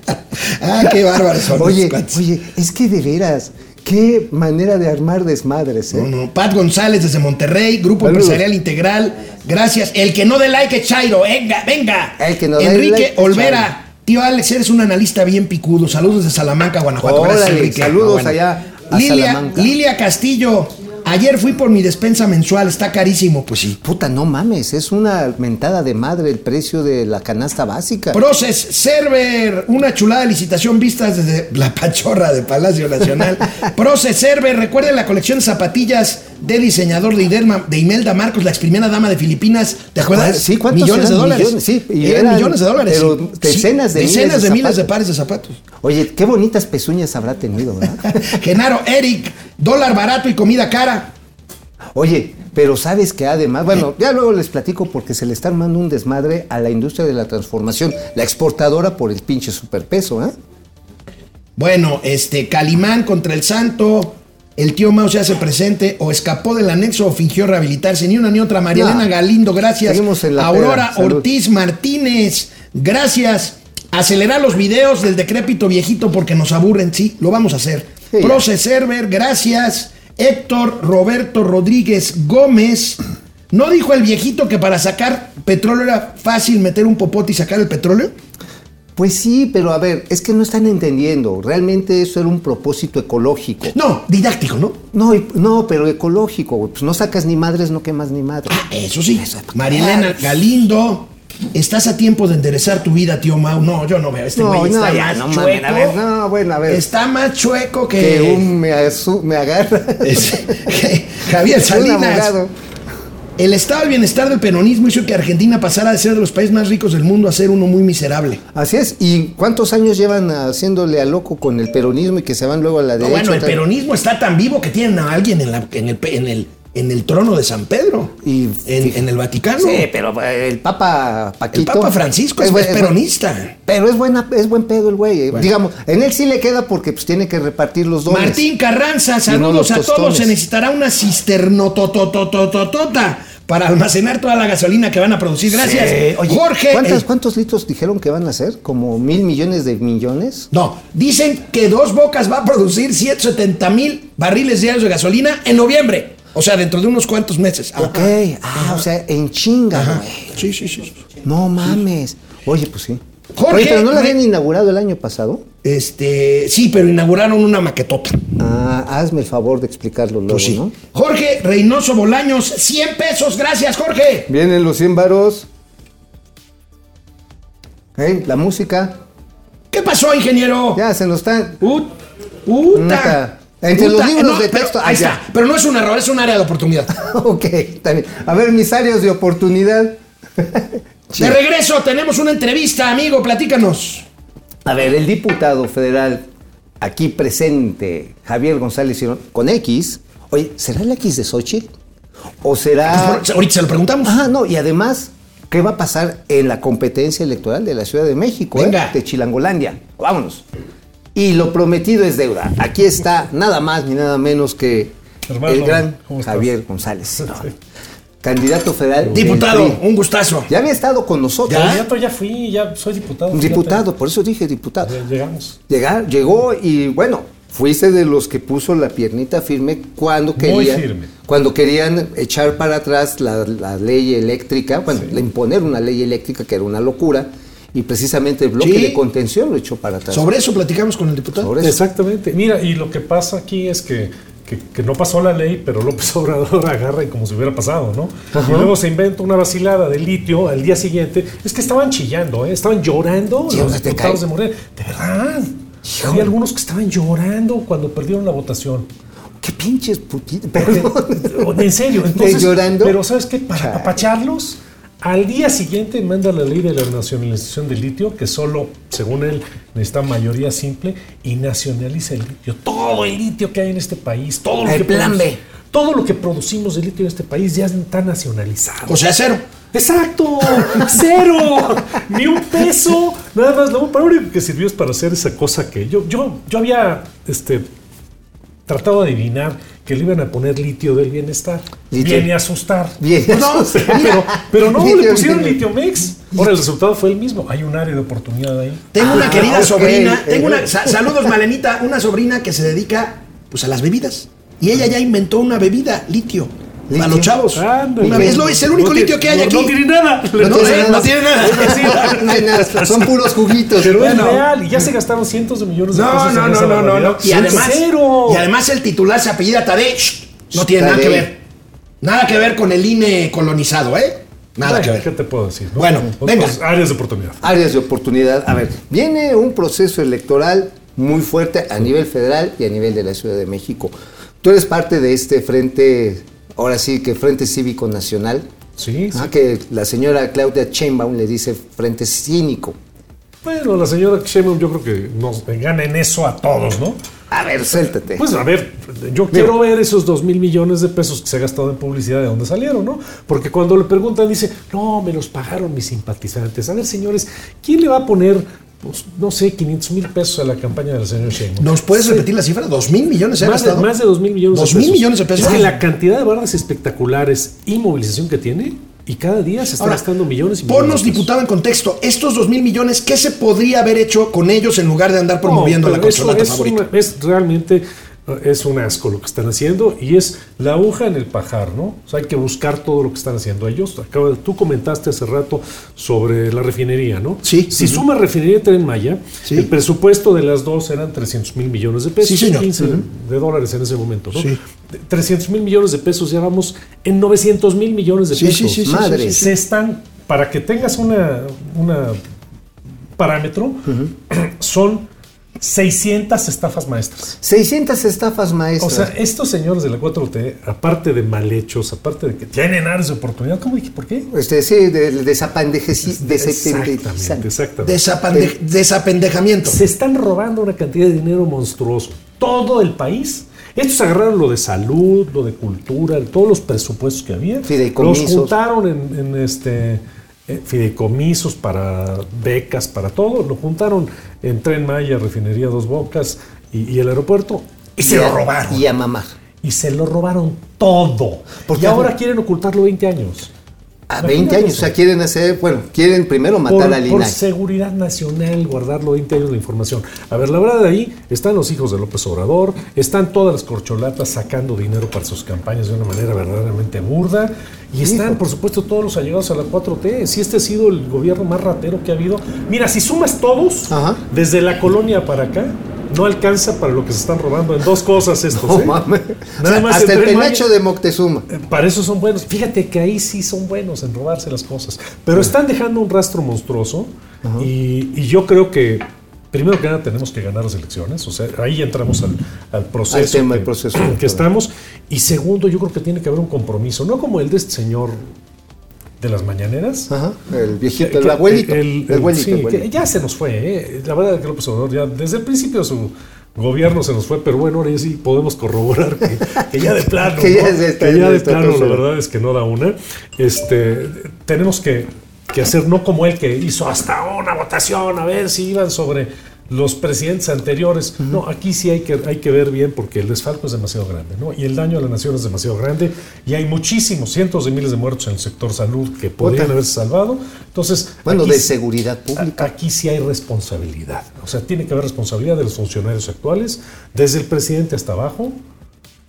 (laughs) ah, qué bárbaros son Oye, oye, es que de veras, qué manera de armar desmadres, ¿eh? No, no. Pat González desde Monterrey, Grupo Saludos. Empresarial Integral. Gracias. El que no dé like es Chairo. Venga, venga. El que no dé Enrique like Olvera. Tío Alex, eres un analista bien picudo. Saludos desde Salamanca, Guanajuato. Gracias, Órale, Enrique. saludos Ah, bueno. allá a Lilia, Salamanca. Lilia Castillo. Ayer fui por mi despensa mensual. Está carísimo. Pues sí. Puta, no mames, es una mentada de madre el precio de la canasta básica. Process Server, una chulada licitación vistas desde la pachorra de Palacio Nacional. (laughs) Process Server, recuerden la colección de zapatillas de diseñador de, Idelma- de Imelda Marcos, la ex primera dama de Filipinas. ¿Te acuerdas? Sí, ¿cuántos Millones de dólares. Millones, sí, y eran, eran- millones de dólares. pero decenas de Sí, miles decenas de de, miles de pares de zapatos. Oye, qué bonitas pezuñas habrá tenido, ¿verdad? (laughs) Genaro, Eric, dólar barato y comida cara. Oye, pero sabes que además, bueno, ya luego les platico porque se le está armando un desmadre a la industria de la transformación, la exportadora por el pinche superpeso, ¿eh? Bueno, este, Calimán contra el Santo. El tío Mao se hace presente o escapó del anexo o fingió rehabilitarse. Ni una ni otra. María No. Elena Galindo, gracias. Seguimos en la Aurora peda. Ortiz Martínez, gracias. Acelerar los videos del decrépito viejito porque nos aburren. Sí, lo vamos a hacer. Sí. Proce Server, gracias. Héctor Roberto Rodríguez Gómez. ¿No dijo el viejito que para sacar petróleo era fácil meter un popote y sacar el petróleo? Pues sí, pero a ver, es que no están entendiendo. Realmente eso era un propósito ecológico. No, didáctico, ¿no? No, no, pero ecológico. Pues no sacas ni madres, no quemas ni madres. Ah, eso sí. Marilena Galindo, estás a tiempo de enderezar tu vida, tío Mau. No, yo no veo. Este güey no, está no, ya no chueco. a ver, no, bueno, a ver. Está más chueco que, Que un me, me agarra. (laughs) es- que (laughs) Javier Salinas. El estado del bienestar del peronismo hizo que Argentina pasara de ser de los países más ricos del mundo a ser uno muy miserable. Así es. ¿Y cuántos años llevan haciéndole a loco con el peronismo y que se van luego a la No, derecha? bueno, el Tal- peronismo está tan vivo que tienen a alguien en, la- en el, en el en el trono de San Pedro. Y en, en el Vaticano. Sí, pero eh, el Papa Paquito. El Papa Francisco es, buen- es peronista. Pero es buena, es buen pedo el güey. Digamos, en él sí le queda porque pues tiene que repartir los dones. Martín Carranza, no saludos a todos. Se necesitará una cisternototototota para almacenar toda la gasolina que van a producir. Gracias. Oye, Jorge. ¿cuántas- eh, ¿Cuántos litros dijeron que van a hacer? ¿Como mil millones de millones? no, dicen que Dos Bocas va a producir 170 mil barriles diarios de gasolina en noviembre. O sea, dentro de unos cuantos meses. Ok, ah, o sea, en chinga, güey. Sí, sí, sí. No mames. Oye, pues sí. Jorge, Oye, pero no la habían inaugurado el año pasado. Este, sí, pero inauguraron una maquetota. Ah, hazme el favor de explicarlo luego, Pues sí. ¿no? Jorge Reynoso Bolaños, 100 pesos. Gracias, Jorge. Vienen los 100 varos. ¿Eh? La música. ¿Qué pasó, ingeniero? Ya se nos está. Ut- Puta. Neta. Entre los libros de pero- texto, ahí ah, está. Pero no es un error, es un área de oportunidad. (laughs) ok, está bien. A ver, mis áreas de oportunidad. (laughs) De regreso, tenemos una entrevista, amigo. Platícanos. A ver, el diputado federal aquí presente, Javier González con X. Oye, ¿será el X de Xochitl? ¿O será.? Pues, ahorita se lo preguntamos. Ajá, no, y además, ¿qué va a pasar en la competencia electoral de la Ciudad de México? eh? De Chilangolandia. Vámonos. Y lo prometido es deuda. Aquí está nada más ni nada menos que Hermano, el gran. Javier González. Candidato federal. Diputado, un gustazo. Ya había estado con nosotros. ¿Ya? Candidato ya fui, ya soy diputado. Fíjate. diputado, por eso dije diputado. Ya Llegamos. Llegar, llegó y bueno, fuiste de los que puso la piernita firme cuando querían, firme. cuando querían echar para atrás la, la ley eléctrica, bueno, imponer una ley eléctrica que era una locura, y precisamente el bloque Sí. de contención lo echó para atrás. Sobre eso platicamos con el diputado. Sobre eso. Exactamente. Mira, y lo que pasa aquí es que, que, que no pasó la ley, pero López (laughs) Obrador agarra y como si hubiera pasado, ¿no? Y luego se inventa una vacilada de litio al día siguiente. Es que estaban chillando, ¿eh? Estaban llorando los ¿dónde te diputados de Morena. De verdad. Había algunos que estaban llorando cuando perdieron la votación. Qué pinches putitos. (laughs) Perdón. En serio, ¿De entonces. llorando? Pero ¿sabes qué? Para Chale. Al día siguiente manda la ley de la nacionalización del litio, que solo, según él, necesita mayoría simple y nacionaliza el litio. Todo el litio que hay en este país, todo lo El que plan B. Todo lo que producimos de litio en este país ya está nacionalizado. O sea, cero. ¡Exacto! ¡Cero! (laughs) Ni un peso. Nada más, lo único que sirvió es para hacer esa cosa que yo, yo, yo había este, tratado de adivinar que le iban a poner litio del bienestar. Litio. Viene a asustar. Bien. (laughs) No, (laughs) Pero, pero no, Litio le pusieron litio mix. Ahora el resultado fue el mismo. Hay un área de oportunidad ahí. Tengo una Ah, querida sobrina, tengo una, sa- saludos Malenita, una sobrina que se dedica pues a las bebidas. Y ella ya inventó una bebida, litio, ¿Litio? para los chavos. Ándale. Una- es, lo- es el único No litio tiene- que hay no- aquí. No tiene nada. No, No tiene nada. no tiene nada. (laughs) Hay nada, (laughs) son puros juguitos. Pero Bueno. es real. Y ya se gastaron cientos de millones de No, pesos no, no, no, no, no. Y además, cero. y además el titular se apellida Tadei. Shh, No tiene nada que ver. Nada que ver con el INE colonizado, ¿eh? Nada que ver. ¿Qué te puedo decir? no? Bueno, Otros venga. Áreas de oportunidad. áreas de oportunidad. A ver, viene un proceso electoral muy fuerte a nivel federal y a nivel de la Ciudad de México. Tú eres parte de este frente, ahora sí que Frente Cívico Nacional, Sí, sí. ah, que la señora Claudia Sheinbaum le dice Frente Cínico. Bueno, la señora Sheinbaum yo creo que nos gana en eso a todos, ¿no? A ver, suéltate. Pues a ver, yo quiero ver esos dos mil millones de pesos que se ha gastado en publicidad, de dónde salieron, ¿no? Porque cuando le preguntan, dice, no, me los pagaron mis simpatizantes. A ver, señores, ¿quién le va a poner, pues, no sé, 500 mil pesos a la campaña de la señora Sheinbaum? ¿Nos puedes repetir la cifra? ¿Dos mil millones Más de, gastado? más de 2 mil millones ¿Dos de pesos. mil millones de pesos? Es que la cantidad de barras espectaculares y movilización que tiene, y cada día se está Ahora, gastando millones y millones. Ponnos, diputado, en contexto. Estos dos mil millones, ¿qué se podría haber hecho con ellos en lugar de andar promoviendo No, la consolata es favorita? una- es realmente es un asco lo que están haciendo y es la aguja en el pajar, ¿no? O sea, hay que buscar todo lo que están haciendo ellos. Acaba de- tú comentaste hace rato sobre la refinería, ¿no? Sí. Si suma refinería y Tren Maya, Sí. el presupuesto de las dos eran 300 mil millones de pesos, Sí, señor. 15 de dólares en ese momento, ¿no? Sí. De- 300 mil millones de pesos, ya vamos en 900 mil millones de sí, pesos. sí, sí, Madre. sí, sí, sí. Se están, para que tengas una, una parámetro, (clears throat) son 600 estafas maestras. 600 estafas O maestras. sea, estos señores de la 4T, aparte de mal hechos, aparte de que tienen áreas de oportunidad, ¿cómo dije? ¿Por qué? este, sí, de, desapandejeci- Exactamente, exactamente. Desapende- desapendejamiento. Se están robando una cantidad de dinero monstruoso. Todo el país Estos agarraron lo de salud, lo de cultura, todos los presupuestos que había. Fideicomisos. Los juntaron en, en este fideicomisos para becas, para todo. Lo juntaron en Tren Maya, Refinería Dos Bocas y, y el aeropuerto. Y se a- lo robaron. Y a mamar. Y se lo robaron todo. Porque y ahora quieren ocultarlo 20 años. A Imagínate 20 años. O sea, quieren hacer, bueno, quieren primero matar por, al por seguridad nacional, guardarlo 20 años la información. A ver, la verdad de ahí están los hijos de López Obrador, están todas las corcholatas sacando dinero para sus campañas de una manera verdaderamente burda, y están, por supuesto, todos los allegados a la 4T. Si este ha sido el gobierno más ratero que ha habido. Mira, si sumas todos, Ajá. desde la colonia para acá, no alcanza para lo que se están robando en dos cosas estos. No ¿eh? mames. Nada más hasta el penacho de Moctezuma. Eh, Para eso son buenos. Fíjate que ahí sí son buenos en robarse las cosas. Pero están dejando un rastro monstruoso y, y yo creo que primero que nada tenemos que ganar las elecciones. O sea, ahí entramos al, al proceso, Al tema que, proceso que estamos. Y segundo, yo creo que tiene que haber un compromiso, no como el de este señor de las mañaneras. Ajá. El viejito, el que- abuelito. el- El, el- abuelito. sí, que ya se nos fue. ¿eh? La verdad es que López Obrador ya desde el principio su gobierno se nos fue, pero bueno, ahora ya sí podemos corroborar que, que ya de plano, (laughs) Que ya ¿no? esta- Que ya de plano, la cosa. verdad es que no da una. Este, tenemos que, que hacer no como él que hizo hasta una votación a ver si iban sobre los presidentes anteriores. No, aquí sí hay que, hay que ver bien porque el desfalco es demasiado grande, ¿no? Y el daño a la nación es demasiado grande y hay muchísimos, cientos de miles de muertos en el sector salud que podrían Puta. haberse salvado. Entonces, Bueno, aquí de seguridad pública. Aquí sí hay responsabilidad. O sea, tiene que haber responsabilidad de los funcionarios actuales, desde el presidente hasta abajo.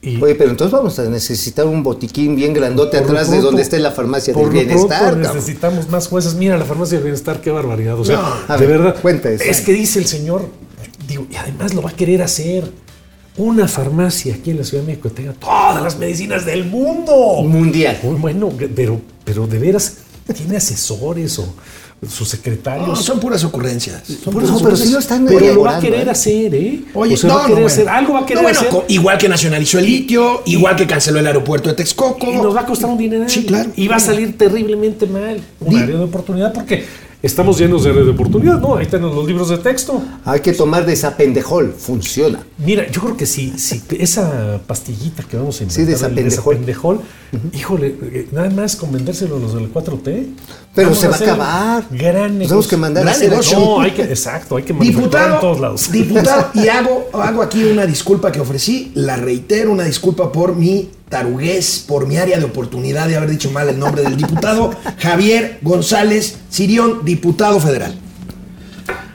Y Oye, pero entonces vamos a necesitar un botiquín bien grandote atrás de pronto- donde esté la farmacia por del lo pronto bienestar. cabrón. necesitamos más jueces. Mira, la farmacia del bienestar, qué barbaridad. O sea, de ver, verdad. cuenta eso. Es que dice el señor, digo, y además lo va a querer hacer. Una farmacia aquí en la Ciudad de México que tenga todas las medicinas del mundo. Mundial. Muy bueno, pero, pero de veras, ¿tiene asesores o sus secretarios? No, son puras ocurrencias. Son puras eso, pero sí ocurrencias. lo están Pero lo va a querer ¿eh? hacer, ¿eh? Oye, O sea, no, va a no, querer bueno. hacer, algo va a querer No, bueno, hacer. igual que nacionalizó el litio, igual que canceló el aeropuerto de Texcoco. Y nos va a costar un dinero. Sí, claro. Y va a salir terriblemente mal. Un área de oportunidad porque estamos llenos de área de oportunidad, ¿no? Ahí tenemos los libros de texto. Hay que tomar de esa pendejol. Funciona. Mira, yo creo que si, si esa pastillita que vamos a inventar, Sí, de esa pendejol. pendejol, híjole, eh, nada más con vendérselo a los del 4T. Pero vamos se va a acabar. Gran tenemos que mandar a Gran hacer negocio. No, hay que, exacto, hay que manufacturar en todos Diputado, lados. diputado, (laughs) y hago, hago aquí una disculpa que ofrecí, la reitero, una disculpa por mi taruguez, por mi área de oportunidad de haber dicho mal el nombre del diputado (laughs) Javier González Sirión, diputado federal.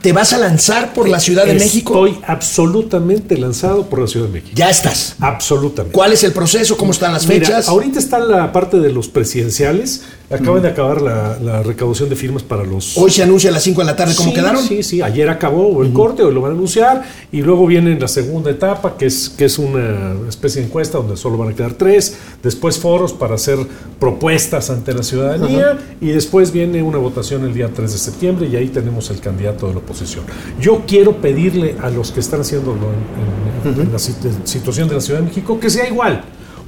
¿Te vas a lanzar por la Ciudad de México? Estoy absolutamente lanzado por la Ciudad de México. Ya estás. Absolutamente. ¿Cuál es el proceso? ¿Cómo están las Mira, fechas? ahorita está la parte de los presidenciales. Acaban de acabar la, la recaudación de firmas para los. Hoy se anuncia a las 5 de la tarde cómo sí, quedaron. Sí, sí, ayer acabó el corte, hoy lo van a anunciar. Y luego viene la segunda etapa, que es, que es una especie de encuesta donde solo van a quedar tres. Después foros para hacer propuestas ante la ciudadanía. Y después viene una votación el día 3 de septiembre y ahí tenemos el candidato de la oposición. Yo quiero pedirle a los que están haciéndolo en, en- en la sit- situación de la Ciudad de México que sea igual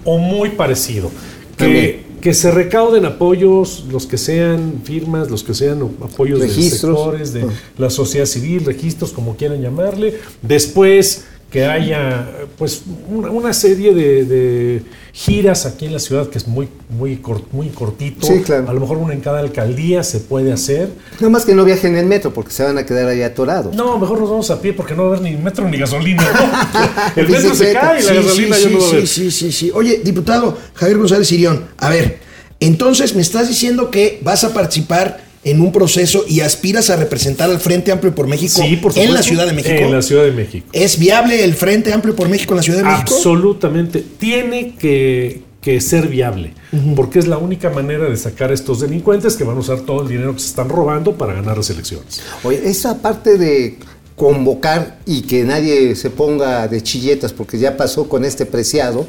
o muy parecido. Que. Que se recauden apoyos, los que sean firmas, los que sean apoyos Registros. de sectores, de Ah. la sociedad civil, registros, como quieran llamarle. Después que haya pues una, una serie de, de giras aquí en la ciudad que es muy muy cor- muy cortito. Sí, claro. A lo mejor una en cada alcaldía se puede hacer. Nada más que no viajen en metro porque se van a quedar ahí atorados. No, mejor nos vamos a pie porque no va a haber ni metro ni gasolina. ¿no? (laughs) El metro se cae y la Sí, gasolina sí, ya no va a sí, sí, sí. Oye, diputado Javier González Sirión, a ver, entonces me estás diciendo que vas a participar en un proceso y aspiras a representar al Frente Amplio por México Sí, por en la. Ciudad de México. En la Ciudad de México. ¿Es viable el Frente Amplio por México en la Ciudad de México? Absolutamente. Tiene que, que ser viable, porque es la única manera de sacar a estos delincuentes que van a usar todo el dinero que se están robando para ganar las elecciones. Oye, esa parte de convocar y que nadie se ponga de chilletas, porque ya pasó con este preciado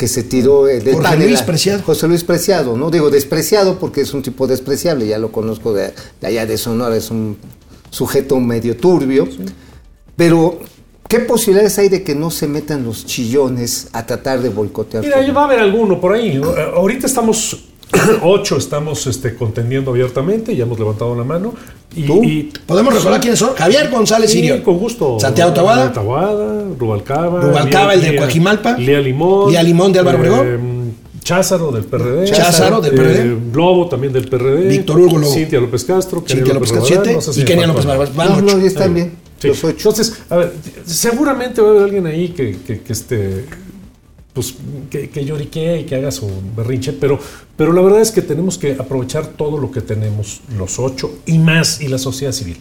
que se tiró eh, del Jorge Luis Preciado. José Luis Preciado, ¿no? Digo despreciado porque es un tipo despreciable, ya lo conozco de, de allá de Sonora, es un sujeto medio turbio. Pero, ¿qué posibilidades hay de que no se metan los chillones a tratar de boicotear? Mira, va a haber alguno por ahí. Eh, Ahorita estamos Ocho estamos este, contendiendo abiertamente, ya hemos levantado la mano. Y, ¿Podemos recordar quiénes son? Javier González Sí, Sirio. con gusto. Santiago Taboada. Taboada, Rubalcaba. Rubalcaba, el de Coajimalpa. Lía Limón. Lía Limón de Álvaro eh, Obregón. Cházaro del PRD. Cházaro del eh, PRD. Lobo también del PRD. Víctor Hugo Lobo. Cintia López Castro. Cintia López Castro, Rabadán, siete, no sé si y me Kenia López algo. Barbas. Van No, no. Sí. Los ocho. Entonces, a ver, seguramente va a haber alguien ahí que, que, que este, pues, que, que lloriquee y que haga su berrinche, pero, pero la verdad es que tenemos que aprovechar todo lo que tenemos, los ocho y más, y la sociedad civil.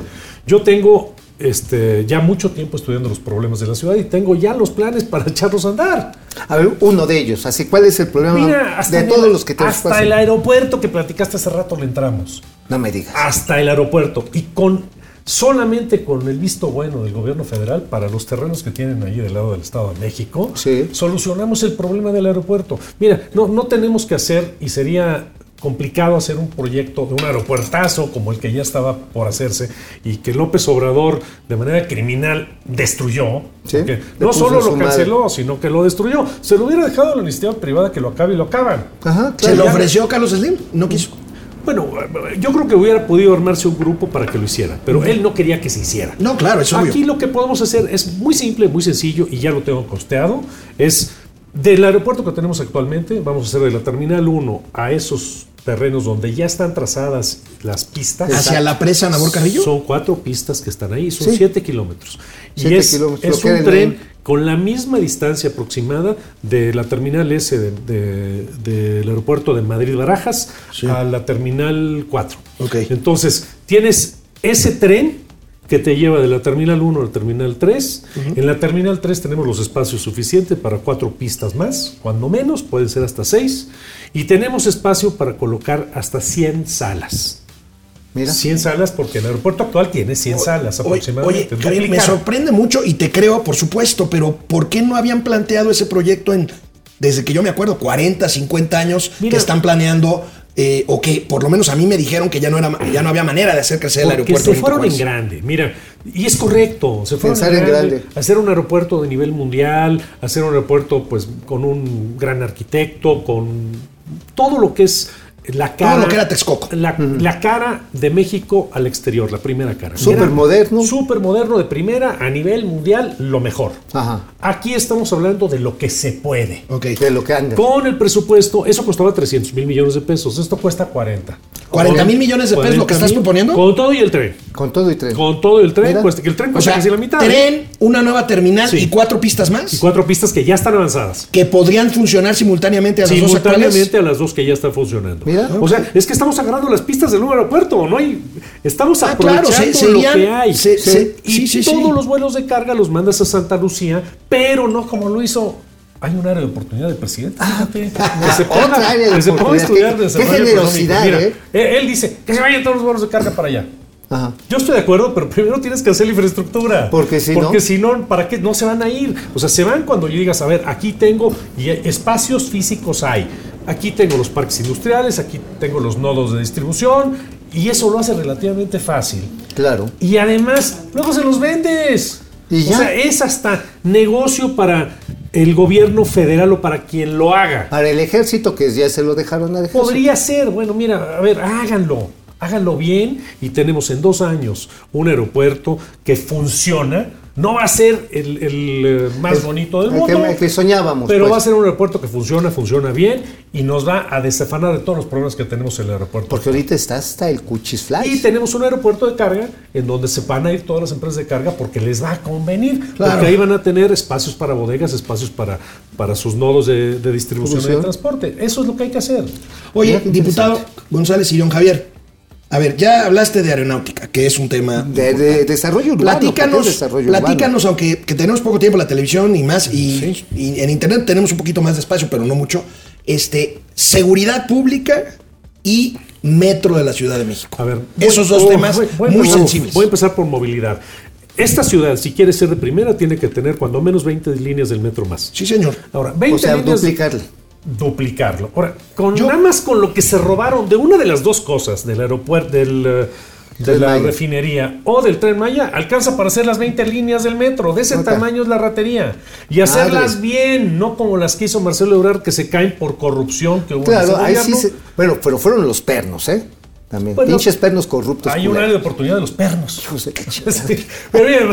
Yo tengo este, ya mucho tiempo estudiando los problemas de la ciudad y tengo ya los planes para (laughs) echarlos a andar. A ver, uno de ellos. Así, ¿cuál es el problema Mira, de todos el- los que te hasta el aeropuerto que platicaste hace rato le entramos. No me digas. hasta el aeropuerto y con solamente con el visto bueno del gobierno federal para los terrenos que tienen ahí del lado del Estado de México, Sí. solucionamos el problema del aeropuerto. Mira, no, no tenemos que hacer y sería complicado hacer un proyecto de un aeropuertazo como el que ya estaba por hacerse y que López Obrador de manera criminal destruyó. Sí, porque le no solo lo madre. canceló, sino que lo destruyó. Se lo hubiera dejado a la iniciativa privada que lo acabe y lo acaban. Ajá, Se claro. lo ya- ofreció Carlos Slim, no quiso. Bueno, yo creo que hubiera podido armarse un grupo para que lo hiciera, pero él no quería que se hiciera. No, claro, es obvio. Aquí lo que podemos hacer es muy simple, muy sencillo y ya lo tengo costeado. Es del aeropuerto que tenemos actualmente, vamos a hacer de la Terminal 1 a esos terrenos donde ya están trazadas las pistas. Hacia la presa Nabor Carrillo. Son cuatro pistas que están ahí, son Sí. siete kilómetros. Y Siete es, kilómetros, es un tren con la misma distancia aproximada de la terminal S de- de- del aeropuerto de Madrid-Barajas a la terminal 4. Ok. Entonces, tienes ese tren que te lleva de la terminal 1 a la terminal 3. En la terminal 3 tenemos los espacios suficientes para cuatro pistas más, cuando menos, pueden ser hasta seis. Y tenemos espacio para colocar hasta 100 salas. Mira. 100 salas porque el aeropuerto actual tiene 100 salas aproximadamente. oye, me sorprende mucho y te creo, por supuesto, pero ¿por qué no habían planteado ese proyecto en, desde que yo me acuerdo, 40, 50 años Mira. que están planeando, eh, o que por lo menos a mí me dijeron que ya no, era, ya no había manera de hacer crecer el Porque aeropuerto. se Benito fueron en grande, mira, y es correcto, se fueron Pensar en grande. hacer un aeropuerto de nivel mundial, hacer un aeropuerto pues con un gran arquitecto, con todo lo que es la cara. lo que era Texcoco. La, la cara de México al exterior, la primera cara. Súper moderno. Súper moderno de primera, a nivel mundial, lo mejor. Ajá. Aquí estamos hablando de lo que se puede. Ok. De lo que anda. Con el presupuesto, eso costaba 300 mil millones de pesos, esto cuesta 40. 40 mil millones de pesos lo que 40 estás proponiendo. Con todo y el tren. Con todo y tren. Con todo el tren, cuesta, que el tren O cuesta sea, casi la mitad. ¿eh? tren, una nueva terminal Sí. y cuatro pistas más Y cuatro pistas que ya están avanzadas. que podrían funcionar simultáneamente a las dos actuales. Simultáneamente a las dos que ya están funcionando. Mira. O sea, es que estamos agarrando las pistas del nuevo aeropuerto, no hay. Estamos Ah, claro, aprovechando serían- lo que hay. se- se- y sí. todos los vuelos de carga los mandas a Santa Lucía, pero no como lo hizo. Hay un área de oportunidad del presidente. Fíjate, (laughs) que se ponga, Ah, Otra área de que se ponga a estudiar Qué- desarrollo qué generosidad. Mira, ¿eh? Él dice que se vayan todos los vuelos de carga para allá. Ajá. Yo estoy de acuerdo, pero primero tienes que hacer la infraestructura. Porque si no- Porque si no, ¿para qué? No se van a ir. O sea, se van cuando digas, a ver, aquí tengo y espacios físicos hay. Aquí tengo los parques industriales, aquí tengo los nodos de distribución y eso lo hace relativamente fácil. Claro. Y además, luego se los vendes. Y O sea, es hasta negocio para el gobierno federal o para quien lo haga. Para el ejército, que ya se lo dejaron al ejército. Podría ser, bueno, mira, a ver, háganlo, háganlo bien y tenemos en dos años un aeropuerto que funciona. No va a ser el, el, eh, más El- bonito del el que- mundo, el que soñábamos, pero pues. va a ser un aeropuerto que funciona, funciona bien y nos va a desafanar de todos los problemas que tenemos en el aeropuerto. Porque ahorita está hasta el Cuchis Fly. Y tenemos un aeropuerto de carga en donde se van a ir todas las empresas de carga porque les va a convenir. Claro. Porque ahí van a tener espacios para bodegas, espacios para, para sus nodos de, de distribución y de transporte. Eso es lo que hay que hacer. Oye, diputado. González Sirión Javier. A ver, ya hablaste de aeronáutica, que es un tema. De, de desarrollo urbano. Platícanos, es desarrollo urbano. platícanos, aunque que tenemos poco tiempo en la televisión y más, y, y en internet tenemos un poquito más de espacio, pero no mucho. Este, seguridad pública y metro de la Ciudad de México. A ver, esos voy- dos oh, temas voy- voy a muy sensibles. Voy a empezar por movilidad. Esta ciudad, si quiere ser de primera, tiene que tener cuando menos 20 líneas del metro más. Sí, señor. Ahora, 20 O sea, líneas. duplicarle. Duplicarlo. Ahora, con Yo- nada más con lo que se robaron de una de las dos cosas, del aeropuerto, del, eh, de la Maya. refinería o del tren Maya alcanza para hacer las 20 líneas del metro. De ese tamaño es la ratería. Y hacerlas Madre. bien, no como las que hizo Marcelo Ebrard que se caen por corrupción que hubo Claro, en ahí ese sí gobierno. se- Bueno, pero fueron los pernos, ¿eh? También. Bueno, Pinches pernos corruptos. Hay un área de oportunidad de los pernos. (laughs) La (laughs) Sí, Pero bien,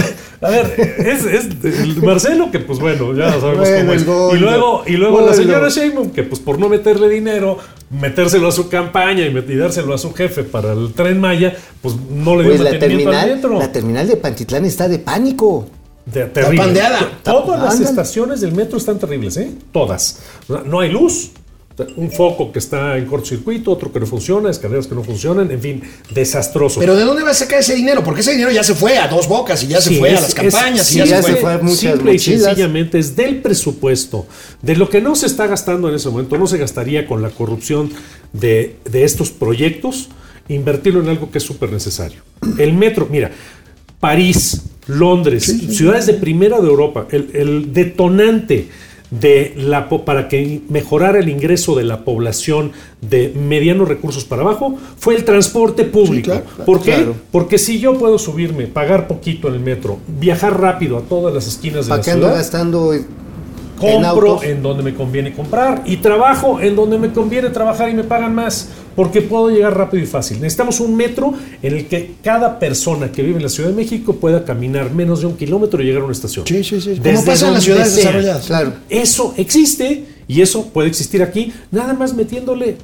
a ver, es, es el Marcelo que pues bueno, ya sabemos Bueno, cómo es. Y luego, y luego la señora Sheinbaum que pues por no meterle dinero, metérselo a su campaña y, met- y dárselo a su jefe para el Tren Maya, pues no le dio Pues la mantenimiento al terminal, metro. la terminal de Pantitlán está de pánico. De- terrible. pandeada. Todas las Ándale. estaciones del metro están terribles, ¿eh? Todas. O sea, No hay luz. Un foco que está en cortocircuito, otro que no funciona, escaleras que no funcionan, en fin, desastroso. Pero ¿de dónde va a sacar ese dinero? Porque ese dinero ya se fue a dos bocas y ya se Sí, fue a es- las es- campañas sí, y ya, ya se se fue. fue a muchas Simple y sencillamente es del presupuesto, de lo que no se está gastando en ese momento, no se gastaría con la corrupción de, de estos proyectos, invertirlo en algo que es súper necesario. El metro, mira, París, Londres, ciudades de primera de Europa, el, el detonante de la, para que mejorara el ingreso de la población de medianos recursos para abajo fue el transporte público. claro, ¿Por qué? claro. Porque si yo puedo subirme, pagar poquito en el metro, viajar rápido a todas las esquinas de ¿Para la qué ando ciudad, gastando en compro autos? en donde me conviene comprar y trabajo en donde me conviene trabajar y me pagan más, porque puedo llegar rápido y fácil. Necesitamos un metro en el que cada persona que vive en la Ciudad de México pueda caminar menos de un kilómetro y llegar a una estación. Sí, sí, sí. Como pasa en las ciudades sea. desarrolladas. Claro. Eso existe y eso puede existir aquí, nada más metiéndole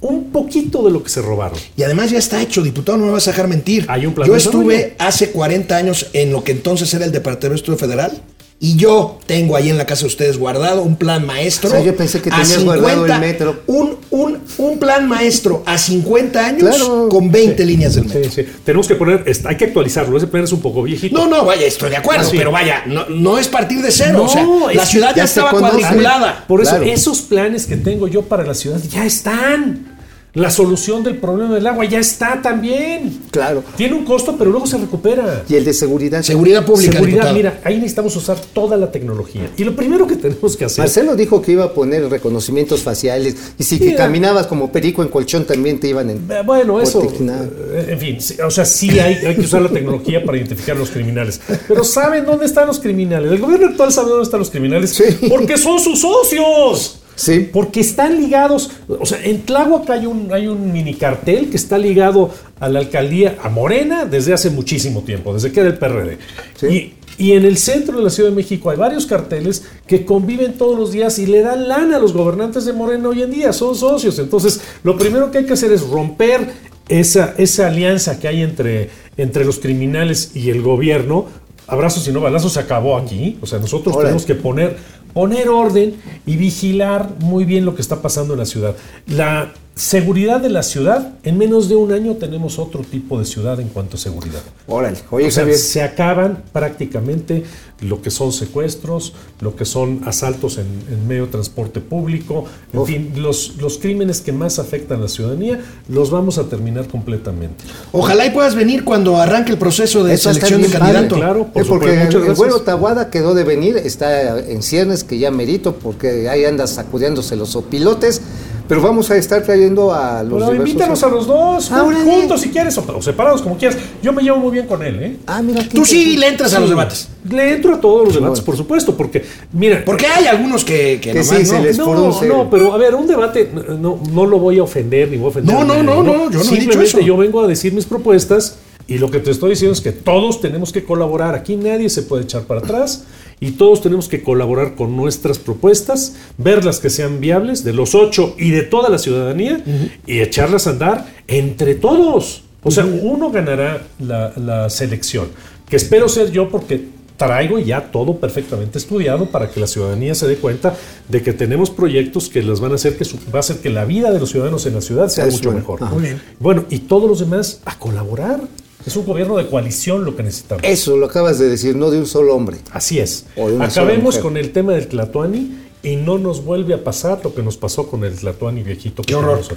un poquito de lo que se robaron. Y además ya está hecho, diputado, no me vas a dejar mentir. Hay un plan Yo estuve hace 40 años en lo que entonces era el Departamento de Estudio Federal. Y yo tengo ahí en la casa de ustedes guardado un plan maestro. O sea, yo pensé que a tenías guardado el metro. Un, un, un plan maestro a 50 años Claro. con 20 líneas del metro. Sí, sí. Tenemos que poner, hay que actualizarlo, ese plan es un poco viejito. No, no, vaya, estoy de acuerdo, Ah, sí. pero vaya, no, no es partir de cero. No, o sea, la ciudad ya, estaba cuadriculada. Por eso, Claro. esos planes que tengo yo para la ciudad ya están. La solución del problema del agua ya está también. Claro. Tiene un costo, pero luego se recupera. Y el de seguridad. Seguridad pública, Seguridad, diputado. mira, ahí necesitamos usar toda la tecnología. Y lo primero que tenemos que hacer. Marcelo dijo que iba a poner reconocimientos faciales y si que caminabas como perico en colchón también te iban en... Eh, Bueno, eso. Eh, En fin, o sea, sí hay, hay que usar la tecnología para identificar a los criminales. Pero ¿saben dónde están los criminales? El gobierno actual sabe dónde están los criminales. Sí. Porque son sus socios. Sí. Porque están ligados. O sea, en Tláhuac hay un, hay un mini cartel que está ligado a la alcaldía, a Morena, desde hace muchísimo tiempo, desde que era el PRD. Sí. Y, y en el centro de la Ciudad de México hay varios carteles que conviven todos los días y le dan lana a los gobernantes de Morena hoy en día, son socios. Entonces, lo primero que hay que hacer es romper esa, esa alianza que hay entre, entre los criminales y el gobierno. Abrazos y no balazos se acabó aquí. O sea, nosotros tenemos que poner, poner orden y vigilar muy bien lo que está pasando en la ciudad. La seguridad de la ciudad, en menos de un año tenemos otro tipo de ciudad en cuanto a seguridad. Órale. Oye, O sea, se acaban prácticamente lo que son secuestros, lo que son asaltos en, en medio de transporte público, en Uf. fin, los, los crímenes que más afectan a la ciudadanía los vamos a terminar completamente. Ojalá y puedas venir cuando arranque el proceso de Eso selección de candidato. Claro, por Eh, porque supuesto, el güero Tabuada quedó de venir, está en ciernes, que ya merito, porque ahí anda sacudiéndose los opilotes. Pero vamos a estar trayendo a los Pero diversos- invítanos a los dos, Ah, órale. juntos si quieres, o, o separados como quieras. Yo me llevo muy bien con él, ¿eh? Ah, mira. qué Tú sí le entras a los debates. Le entro a todos los debates, por supuesto, porque, mira, Porque hay algunos que, que, Que nomás sí, no. se les no, no, pero a ver, un debate no, no lo voy a ofender ni voy a ofender. No, a no, no, no, yo no he dicho Simplemente eso. yo vengo a decir mis propuestas y lo que te estoy diciendo es que todos tenemos que colaborar. Aquí nadie se puede echar para atrás y todos tenemos que colaborar con nuestras propuestas, verlas que sean viables de los ocho y de toda la ciudadanía y echarlas a andar entre todos. O sea, uno ganará la, la selección, que espero ser yo porque traigo ya todo perfectamente estudiado para que la ciudadanía se dé cuenta de que tenemos proyectos que les van a hacer que su- va a hacer que la vida de los ciudadanos en la ciudad sea mucho bueno. mejor. Ajá. Muy bien. Bueno, y todos los demás a colaborar. Es un gobierno de coalición lo que necesitamos. Eso lo acabas de decir, no de un solo hombre. Así es. O de una sola Acabemos con el tema del Tlatuani y no nos vuelve a pasar lo que nos pasó con el Tlatuani viejito. que Qué horror. (laughs)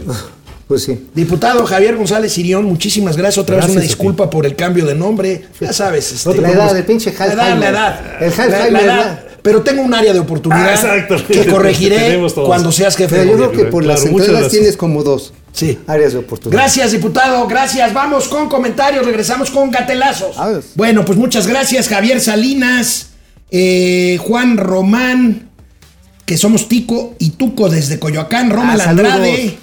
Pues sí. Diputado Javier González Sirión, muchísimas gracias. Otra vez una disculpa por el cambio de nombre. Ya sabes. este, La edad, el pinche La edad, Alzheimer. la edad. El La- Alzheimer, la edad. Pero tengo un área de oportunidad Ah, exacto. que (laughs) corregiré cuando seas jefe Pero de yo creo que por Claro, las entradas tienes como dos Sí. áreas de oportunidad. Gracias, diputado. Gracias. Vamos con comentarios. Regresamos con gatelazos. Bueno, pues muchas gracias, Javier Salinas, eh, Juan Román, que somos Tico y Tuco desde Coyoacán, Roma Ah. Andrade.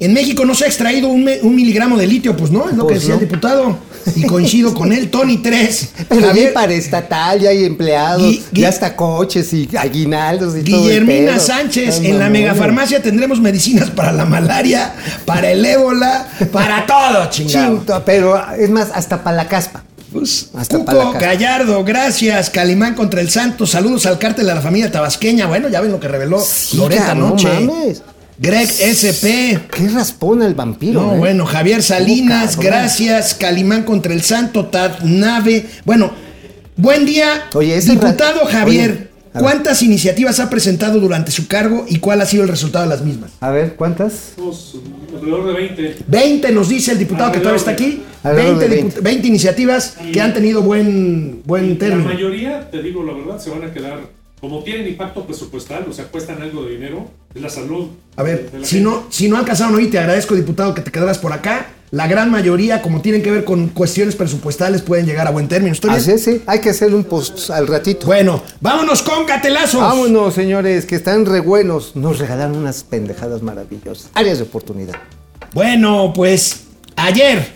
En México no se ha extraído un, miligramo de litio, pues no, es lo que Pues decía no. el diputado. Y coincido con él, Tony 3. Pero Javier- para estatal ya hay empleados, Gui- Gui- ya hasta coches y aguinaldos y Guillermina. Sánchez, Ay, en la megafarmacia tendremos medicinas para la malaria, para el ébola, para todo, chingado. Chinto, pero es más, hasta para la caspa. Pues, Hasta Cuco. Gallardo, gracias. Calimán contra el Santos. Saludos al cártel de la familia tabasqueña. Bueno, ya ven lo que reveló Sí, Loreta anoche. no mames. Greg SP. Qué raspona el vampiro. No, ¿eh? bueno, Javier Salinas, gracias. Calimán contra el Santo, Tad Nave. Bueno, buen día. Oye, ese Diputado Javier, Oye. ¿cuántas iniciativas ha presentado durante su cargo y cuál ha sido el resultado de las mismas? A ver, ¿cuántas? Somos alrededor de 20. 20 nos dice el diputado que todavía está aquí. Alrededor 20, de dipu- 20. 20 iniciativas que han tenido buen, buen La término. mayoría, te digo la verdad, se van a quedar. Como tienen impacto presupuestal, o sea, cuestan algo de dinero, la salud. A ver, si gente. no, si no alcanzaron hoy, te agradezco, diputado, que te quedaras por acá. La gran mayoría, como tienen que ver con cuestiones presupuestales, pueden llegar a buen término. ¿Estoy bien? Así es, sí, hay que hacer un post al ratito. Bueno, vámonos con gatelazos. Vámonos, señores, que están re buenos. Nos regalaron unas pendejadas maravillosas. Áreas de oportunidad. Bueno, pues ayer,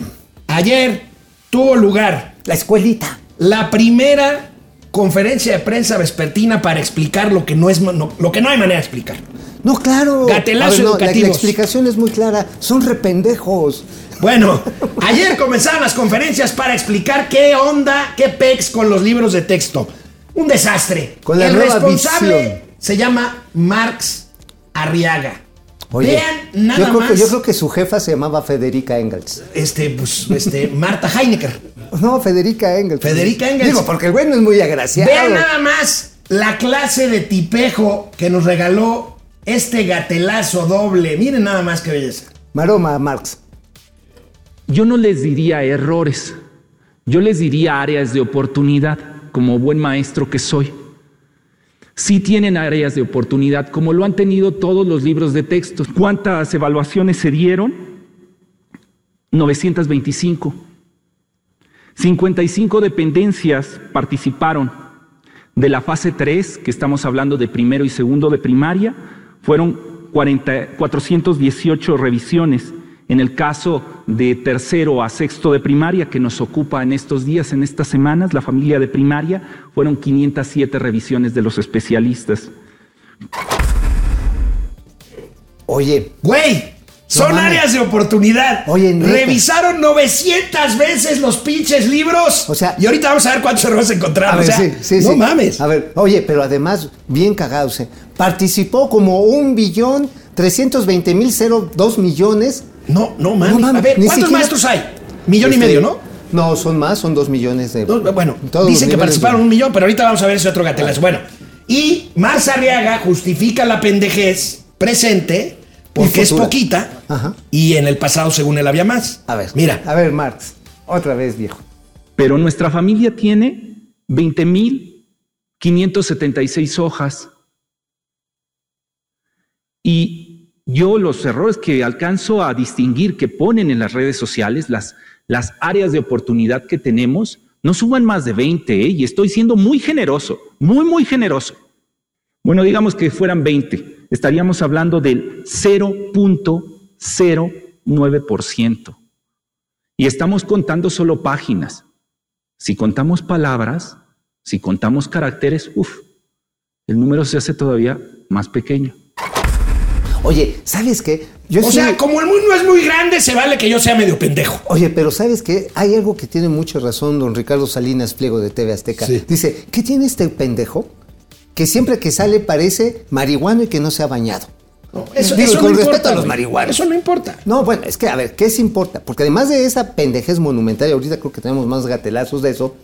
ayer tuvo lugar La escuelita. la primera conferencia de prensa vespertina para explicar lo que no es no- lo que no hay manera de explicar. No, claro. Gatelazo ver, no, la- explicación es muy clara. Son rependejos. Bueno, (laughs) ayer comenzaron las conferencias para explicar qué onda, qué pex con los libros de texto. Un desastre. Con la El nueva responsable visión. se llama Marx Arriaga. Oye, Vean nada yo creo, más. que, yo creo que su jefa se llamaba Federica Engels. Este, pues, este, Marta Heinecker. No, Federica Engels. Federica Engels. Digo, porque el güey no es muy agraciado. Vean nada más la clase de tipejo que nos regaló este gatelazo doble. Miren nada más qué belleza. Maroma Marx. Yo no les diría errores, yo les diría áreas de oportunidad, como buen maestro que soy. Sí tienen áreas de oportunidad, como lo han tenido todos los libros de texto. ¿Cuántas evaluaciones se dieron? 925. 55 dependencias participaron. De la fase 3, que estamos hablando de primero y segundo de primaria, fueron 40 418 revisiones. En el caso de tercero a sexto de primaria, que nos ocupa en estos días, en estas semanas, la familia de primaria, fueron 507 revisiones de los especialistas. Oye, Güey, son áreas de oportunidad. Oye, neta. Revisaron 900 veces los pinches libros. O sea- y ahorita vamos a ver cuántos errores encontraron. ver, o sea, sí, sí, no sí. mames. A ver, oye, pero además, bien cagados. ¿eh? Participó como un billón, 320 mil, cero, dos millones. No, no mames. No mames, a ver, ¿cuántos siquiera- maestros hay? Millón y Este, medio, ¿no? No, son más, son dos millones de. Dos- bueno, Todos dicen que participaron de- un millón, pero ahorita vamos a ver ese otro gatelazo. Bueno, y Marx Arriaga justifica la pendejez presente porque es poquita Ajá. y en el pasado, según él, había más. A ver, mira, A ver, Marx, otra vez, viejo. Pero nuestra familia tiene 20.576 hojas. Y yo los errores que alcanzo a distinguir que ponen en las redes sociales, las, áreas de oportunidad que tenemos, no suban más de 20, ¿eh? y estoy siendo muy generoso, muy, muy generoso. Bueno, digamos que fueran 20, estaríamos hablando del 0.09%. Y estamos contando solo páginas. Si contamos palabras, si contamos caracteres, uff, el número se hace todavía más pequeño. Oye, ¿sabes qué? Yo o sí- sea, como el mundo es muy grande, se vale que yo sea medio pendejo. Oye, pero ¿sabes qué? Hay algo que tiene mucha razón don Ricardo Salinas Pliego de TV Azteca. Sí. Dice, ¿qué tiene este pendejo? Que siempre que sale parece marihuano y que no se ha bañado. Eso, Digo, eso con no respeto importa, a los marihuanos. Eso no importa. No, bueno, es que, a ver, ¿qué se importa? Porque además de esa pendejez monumental, y ahorita creo que tenemos más gatelazos de eso,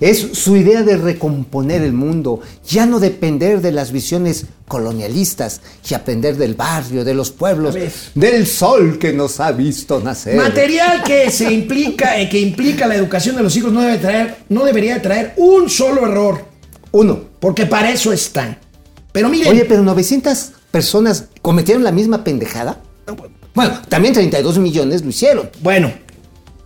es su idea de recomponer el mundo, ya no depender de las visiones colonialistas y aprender del barrio, de los pueblos, del sol que nos ha visto nacer. Material que se (laughs) implica, eh, que implica la educación de los hijos no debe traer, no debería de traer un solo error. Uno. porque para eso están. Pero miren, Oye, pero 900 personas cometieron la misma pendejada. Bueno, también 32 millones lo hicieron. bueno,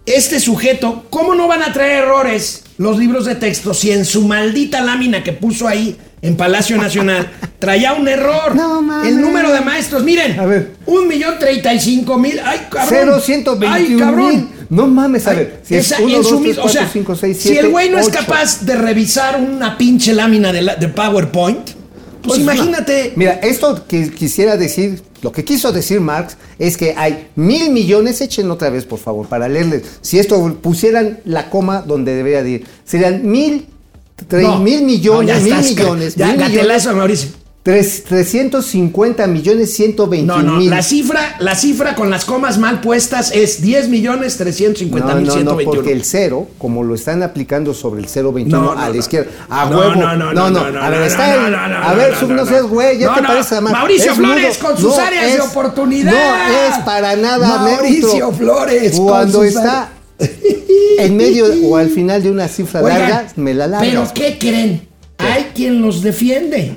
este sujeto, ¿cómo no van a traer errores los libros de texto si en su maldita lámina que puso ahí en Palacio Nacional (laughs) traía un error? No mames. El número de maestros, miren, A ver. un millón treinta y cinco mil, ay cabrón. Cero, 121 ay cabrón. mil. No mames, a Ay, ver. Si es esa- 1, en 2, su 3, mis- o 4, sea, 5, 6, si 7, el güey no es 8. capaz de revisar una pinche lámina de, la- de PowerPoint, pues, imagínate. Mira, esto que quisiera decir, lo que quiso decir Marx es que hay mil millones, echen otra vez por favor, para leerles. Si esto pusieran la coma donde debería de ir, serían mil, tre- No, mil millones, no, ya mil estás, millones, Ya, mil millones, Mauricio. Tres- 350 millones, 121 No, no, mil. la cifra, la cifra con las comas mal puestas es 10 millones 350 No, mil no, no, 121. porque el cero, como lo están aplicando sobre el 021 No, no, a la izquierda, a No, huevo. no, no, no, a ver, está el- a ver, no, sub, seas güey, ya te parece más. Mauricio Es Flores con sus áreas de oportunidad. No es para nada Mauricio neutro. Flores con Cuando sus está (laughs) en medio o al final de una cifra Oigan, larga, me la largas. Pero ¿qué creen? Hay quien los defiende.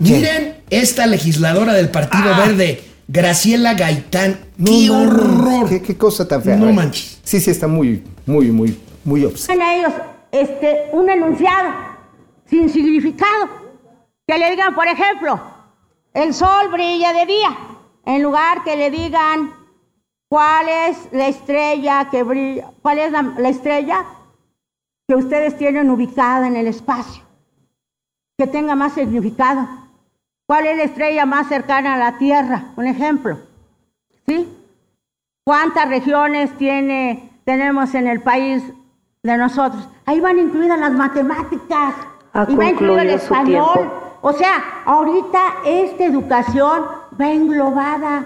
Miren esta legisladora del Partido Ah. Verde, Graciela Gaitán. No ¡Qué horror! ¿Qué, qué cosa tan fea. No manches. Sí, sí, está muy, muy, muy, muy obs. Digan a ellos este, un enunciado sin significado. Que le digan, por ejemplo, el sol brilla de día, en lugar que le digan cuál es la estrella que brilla, cuál es la, la estrella que ustedes tienen ubicada en el espacio, que tenga más significado. ¿Cuál es la estrella más cercana a la Tierra? Un ejemplo. ¿Sí? ¿Cuántas regiones tiene, tenemos en el país de nosotros? Ahí van incluidas las matemáticas. Ha y va incluido el español. O sea, ahorita esta educación va englobada.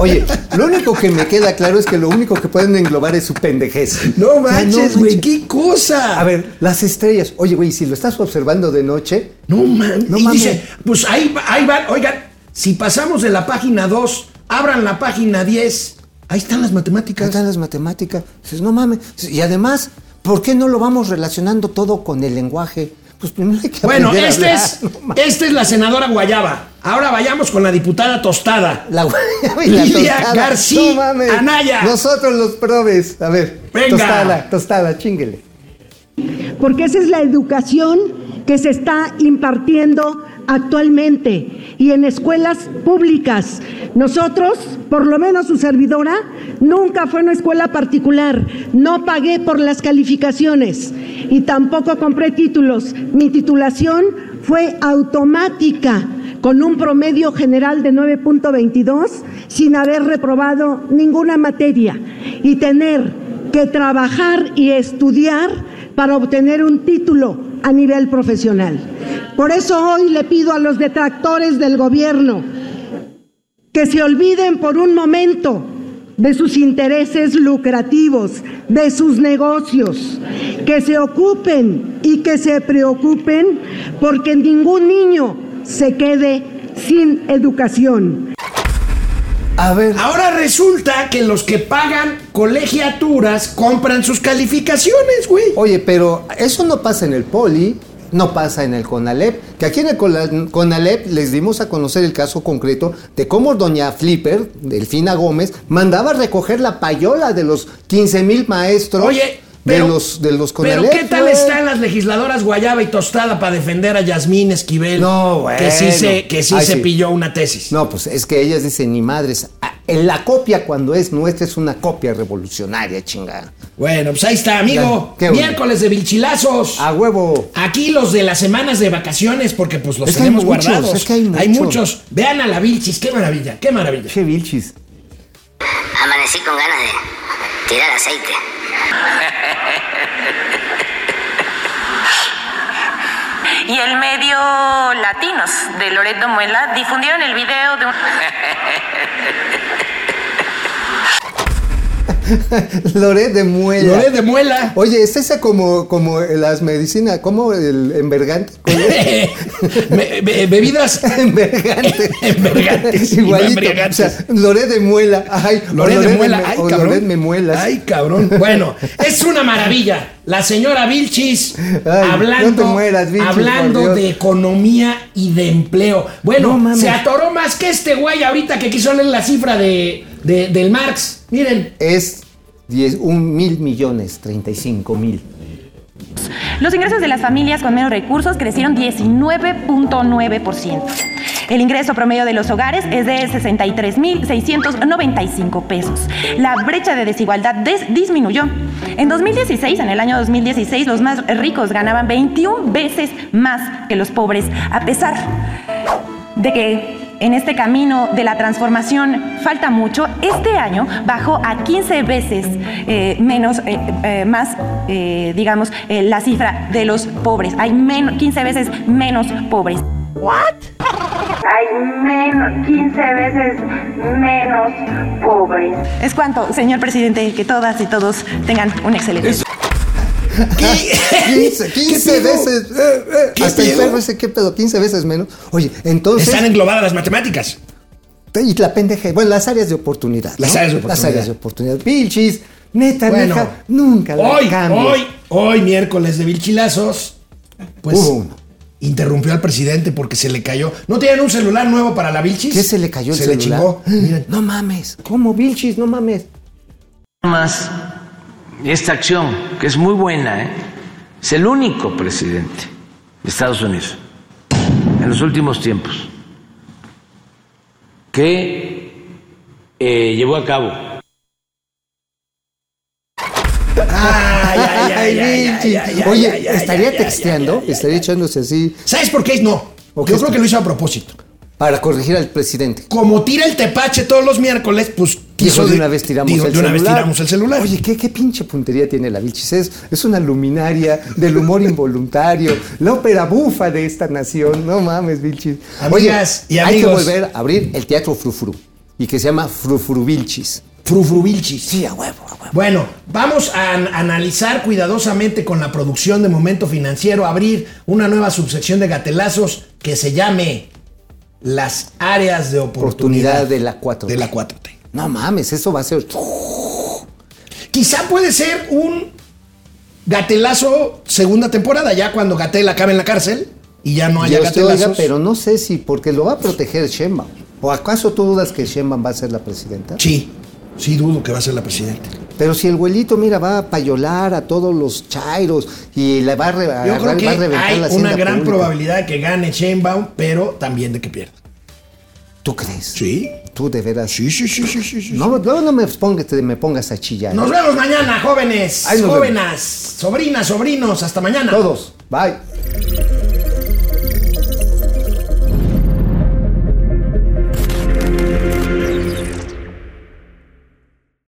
Oye, lo único que me queda claro es que lo único que pueden englobar es su pendejez. No manches, güey, qué cosa. A ver, las estrellas. Oye, güey, si lo estás observando de noche, No mames. No y mames. dice, pues ahí, ahí van, oigan, si pasamos de la página 2, abran la página 10. Ahí están las matemáticas. están las matemáticas. Dices, no mames. Y además, ¿por qué no lo vamos relacionando todo con el lenguaje? Pues primero hay que Bueno, aprender a este hablar. es, No (laughs) esta es la senadora Guayaba. Ahora vayamos con la diputada Tostada. La guayaba y la Lidia tostada. García No mames. Anaya. Nosotros los probes. A ver. Venga. Tostada, tostada, chinguele. porque esa es la educación que se está impartiendo actualmente y en escuelas públicas. Nosotros, por lo menos su servidora, nunca fue una escuela particular, no pagué por las calificaciones y tampoco compré títulos. Mi titulación fue automática con un promedio general de 9.22 sin haber reprobado ninguna materia y tener que trabajar y estudiar para obtener un título a nivel profesional. Por eso hoy le pido a los detractores del gobierno que se olviden por un momento de sus intereses lucrativos, de sus negocios, que se ocupen y que se preocupen porque ningún niño se quede sin educación. A ver. Ahora resulta que los que pagan colegiaturas compran sus calificaciones, güey. Oye, pero eso no pasa en el Poli, no pasa en el CONALEP, que aquí en el CONALEP les dimos a conocer el caso concreto de cómo doña Flipper, Delfina Gómez, mandaba recoger la payola de los 15 mil maestros Oye, de pero- los de los Pero. ¿qué tal están las legisladoras Guayaba y Tostada para defender a Yasmín Esquivel? No, bueno. Que sí se, que sí Ay, se sí. pilló una tesis. No, pues es que ellas dicen, ni madres, ah, en la copia cuando es nuestra es una copia revolucionaria, chingada. Bueno, pues ahí está, amigo. Ya, qué bueno. Miércoles de vilchilazos. A huevo. Aquí los de las semanas de vacaciones, porque pues los Es que hay tenemos muchos, guardados. es que hay Hay muchos. muchos. Vean a la Vilchis, qué maravilla, qué maravilla. Che Vilchis. Amanecí con ganas de tirar aceite. Y el medio Latinos de Loreto Muela difundieron el video de un... Loret de Muela. Loret de Muela. Oye, es esa como, como las medicinas, como el envergante. (laughs) Me- be- bebidas (laughs) envergante. (laughs) Envergantes Igualito. O sea, Loret de Muela. Ay, Loret de me- Muela, ay, o cabrón. Loret me muelas. Ay, cabrón. Bueno, es una maravilla. La señora Vilchis Ay, hablando, no te mueras, Vilchis, hablando de economía y de empleo. Bueno, No se atoró más que este güey ahorita que quiso leer la cifra de, de- del Marx. Miren. Es 10, un mil millones, 35 mil. Los ingresos de las familias con menos recursos crecieron 19.9%. El ingreso promedio de los hogares es de 63.695 pesos. La brecha de desigualdad des- disminuyó. En 2016, en el año 2016, los más ricos ganaban 21 veces más que los pobres, a pesar de que en este camino de la transformación falta mucho, este año bajó a 15 veces eh, menos, eh, eh, más, eh, digamos, eh, la cifra de los pobres. Hay menos, 15 veces menos pobres. ¿What? Hay menos, 15 veces menos pobres. ¿Es cuánto, señor presidente, que todas y todos tengan un excelente 15, 15 (laughs) pedo? veces. eh, eh, ¿Qué hasta el pedo? perro ese, ¿qué pedo? 15 veces menos. Oye, entonces. Están englobadas las matemáticas. Y la pendeja. Bueno, las áreas de oportunidad. ¿no? Las áreas de Las oportunidad. áreas de oportunidad. Pilchis, neta, Bueno, neta, nunca la Hoy, cambies. hoy, hoy, miércoles de Vilchilazos, pues Hubo uno. interrumpió al presidente porque se le cayó. ¿No tienen un celular nuevo para la Vilchis? ¿Qué se le cayó el se celular? le chingó. (gasps) Miren. No mames. ¿Cómo, Vilchis? No mames. más esta acción, que es muy buena, ¿eh? es el único presidente de Estados Unidos en los últimos tiempos que eh, llevó a cabo Ay, ay, ay, ay, ay, Vilchis. ay, ay, Oye, ay, ay, estaría texteando, ay, ay, estaría echándose así ¿Sabes por qué? No. ¿O Yo qué creo está? que lo hizo a propósito. para corregir al presidente. Como tira el tepache todos los miércoles, pues Dijo quiso de una vez tiramos dijo, el de una celular. vez tiramos el celular. Oye, ¿qué, qué pinche puntería tiene la Vilchis? Es, es una luminaria del humor involuntario, la ópera bufa de esta nación. No mames, Vilchis. Amigas y hay que amigos. volver a abrir el teatro Frufru y que se llama Frufru Vilchis. Frufruvilchis. Sí, a huevo, a huevo. Bueno, vamos a an- analizar cuidadosamente con la producción de Momento Financiero, abrir una nueva subsección de gatelazos que se llame Las áreas de oportunidad, Oportunidad de la 4T. de la 4T. No mames, eso va a ser. Quizá puede ser un gatelazo segunda temporada, ya cuando Gatel acabe en la cárcel y ya no haya te gatelazos. oiga, pero no sé si, porque lo va a proteger Sheinbaum. ¿O acaso tú dudas que Sheinbaum va a ser la presidenta? Sí, sí dudo que va a ser la presidenta. Pero si el güelito, mira, va a payolar a todos los chairos y le va a, re- Yo creo que va a reventar hay la una gran pública. probabilidad de que gane Sheinbaum, pero también de que pierda. ¿Tú crees? Sí. Tú de veras. Sí, sí, sí, sí, sí. sí. No, luego no me pongas, te- me pongas a chillar. Nos vemos mañana, jóvenes, nos jóvenes, sobrinas, sobrinos. Hasta mañana. Todos. Bye.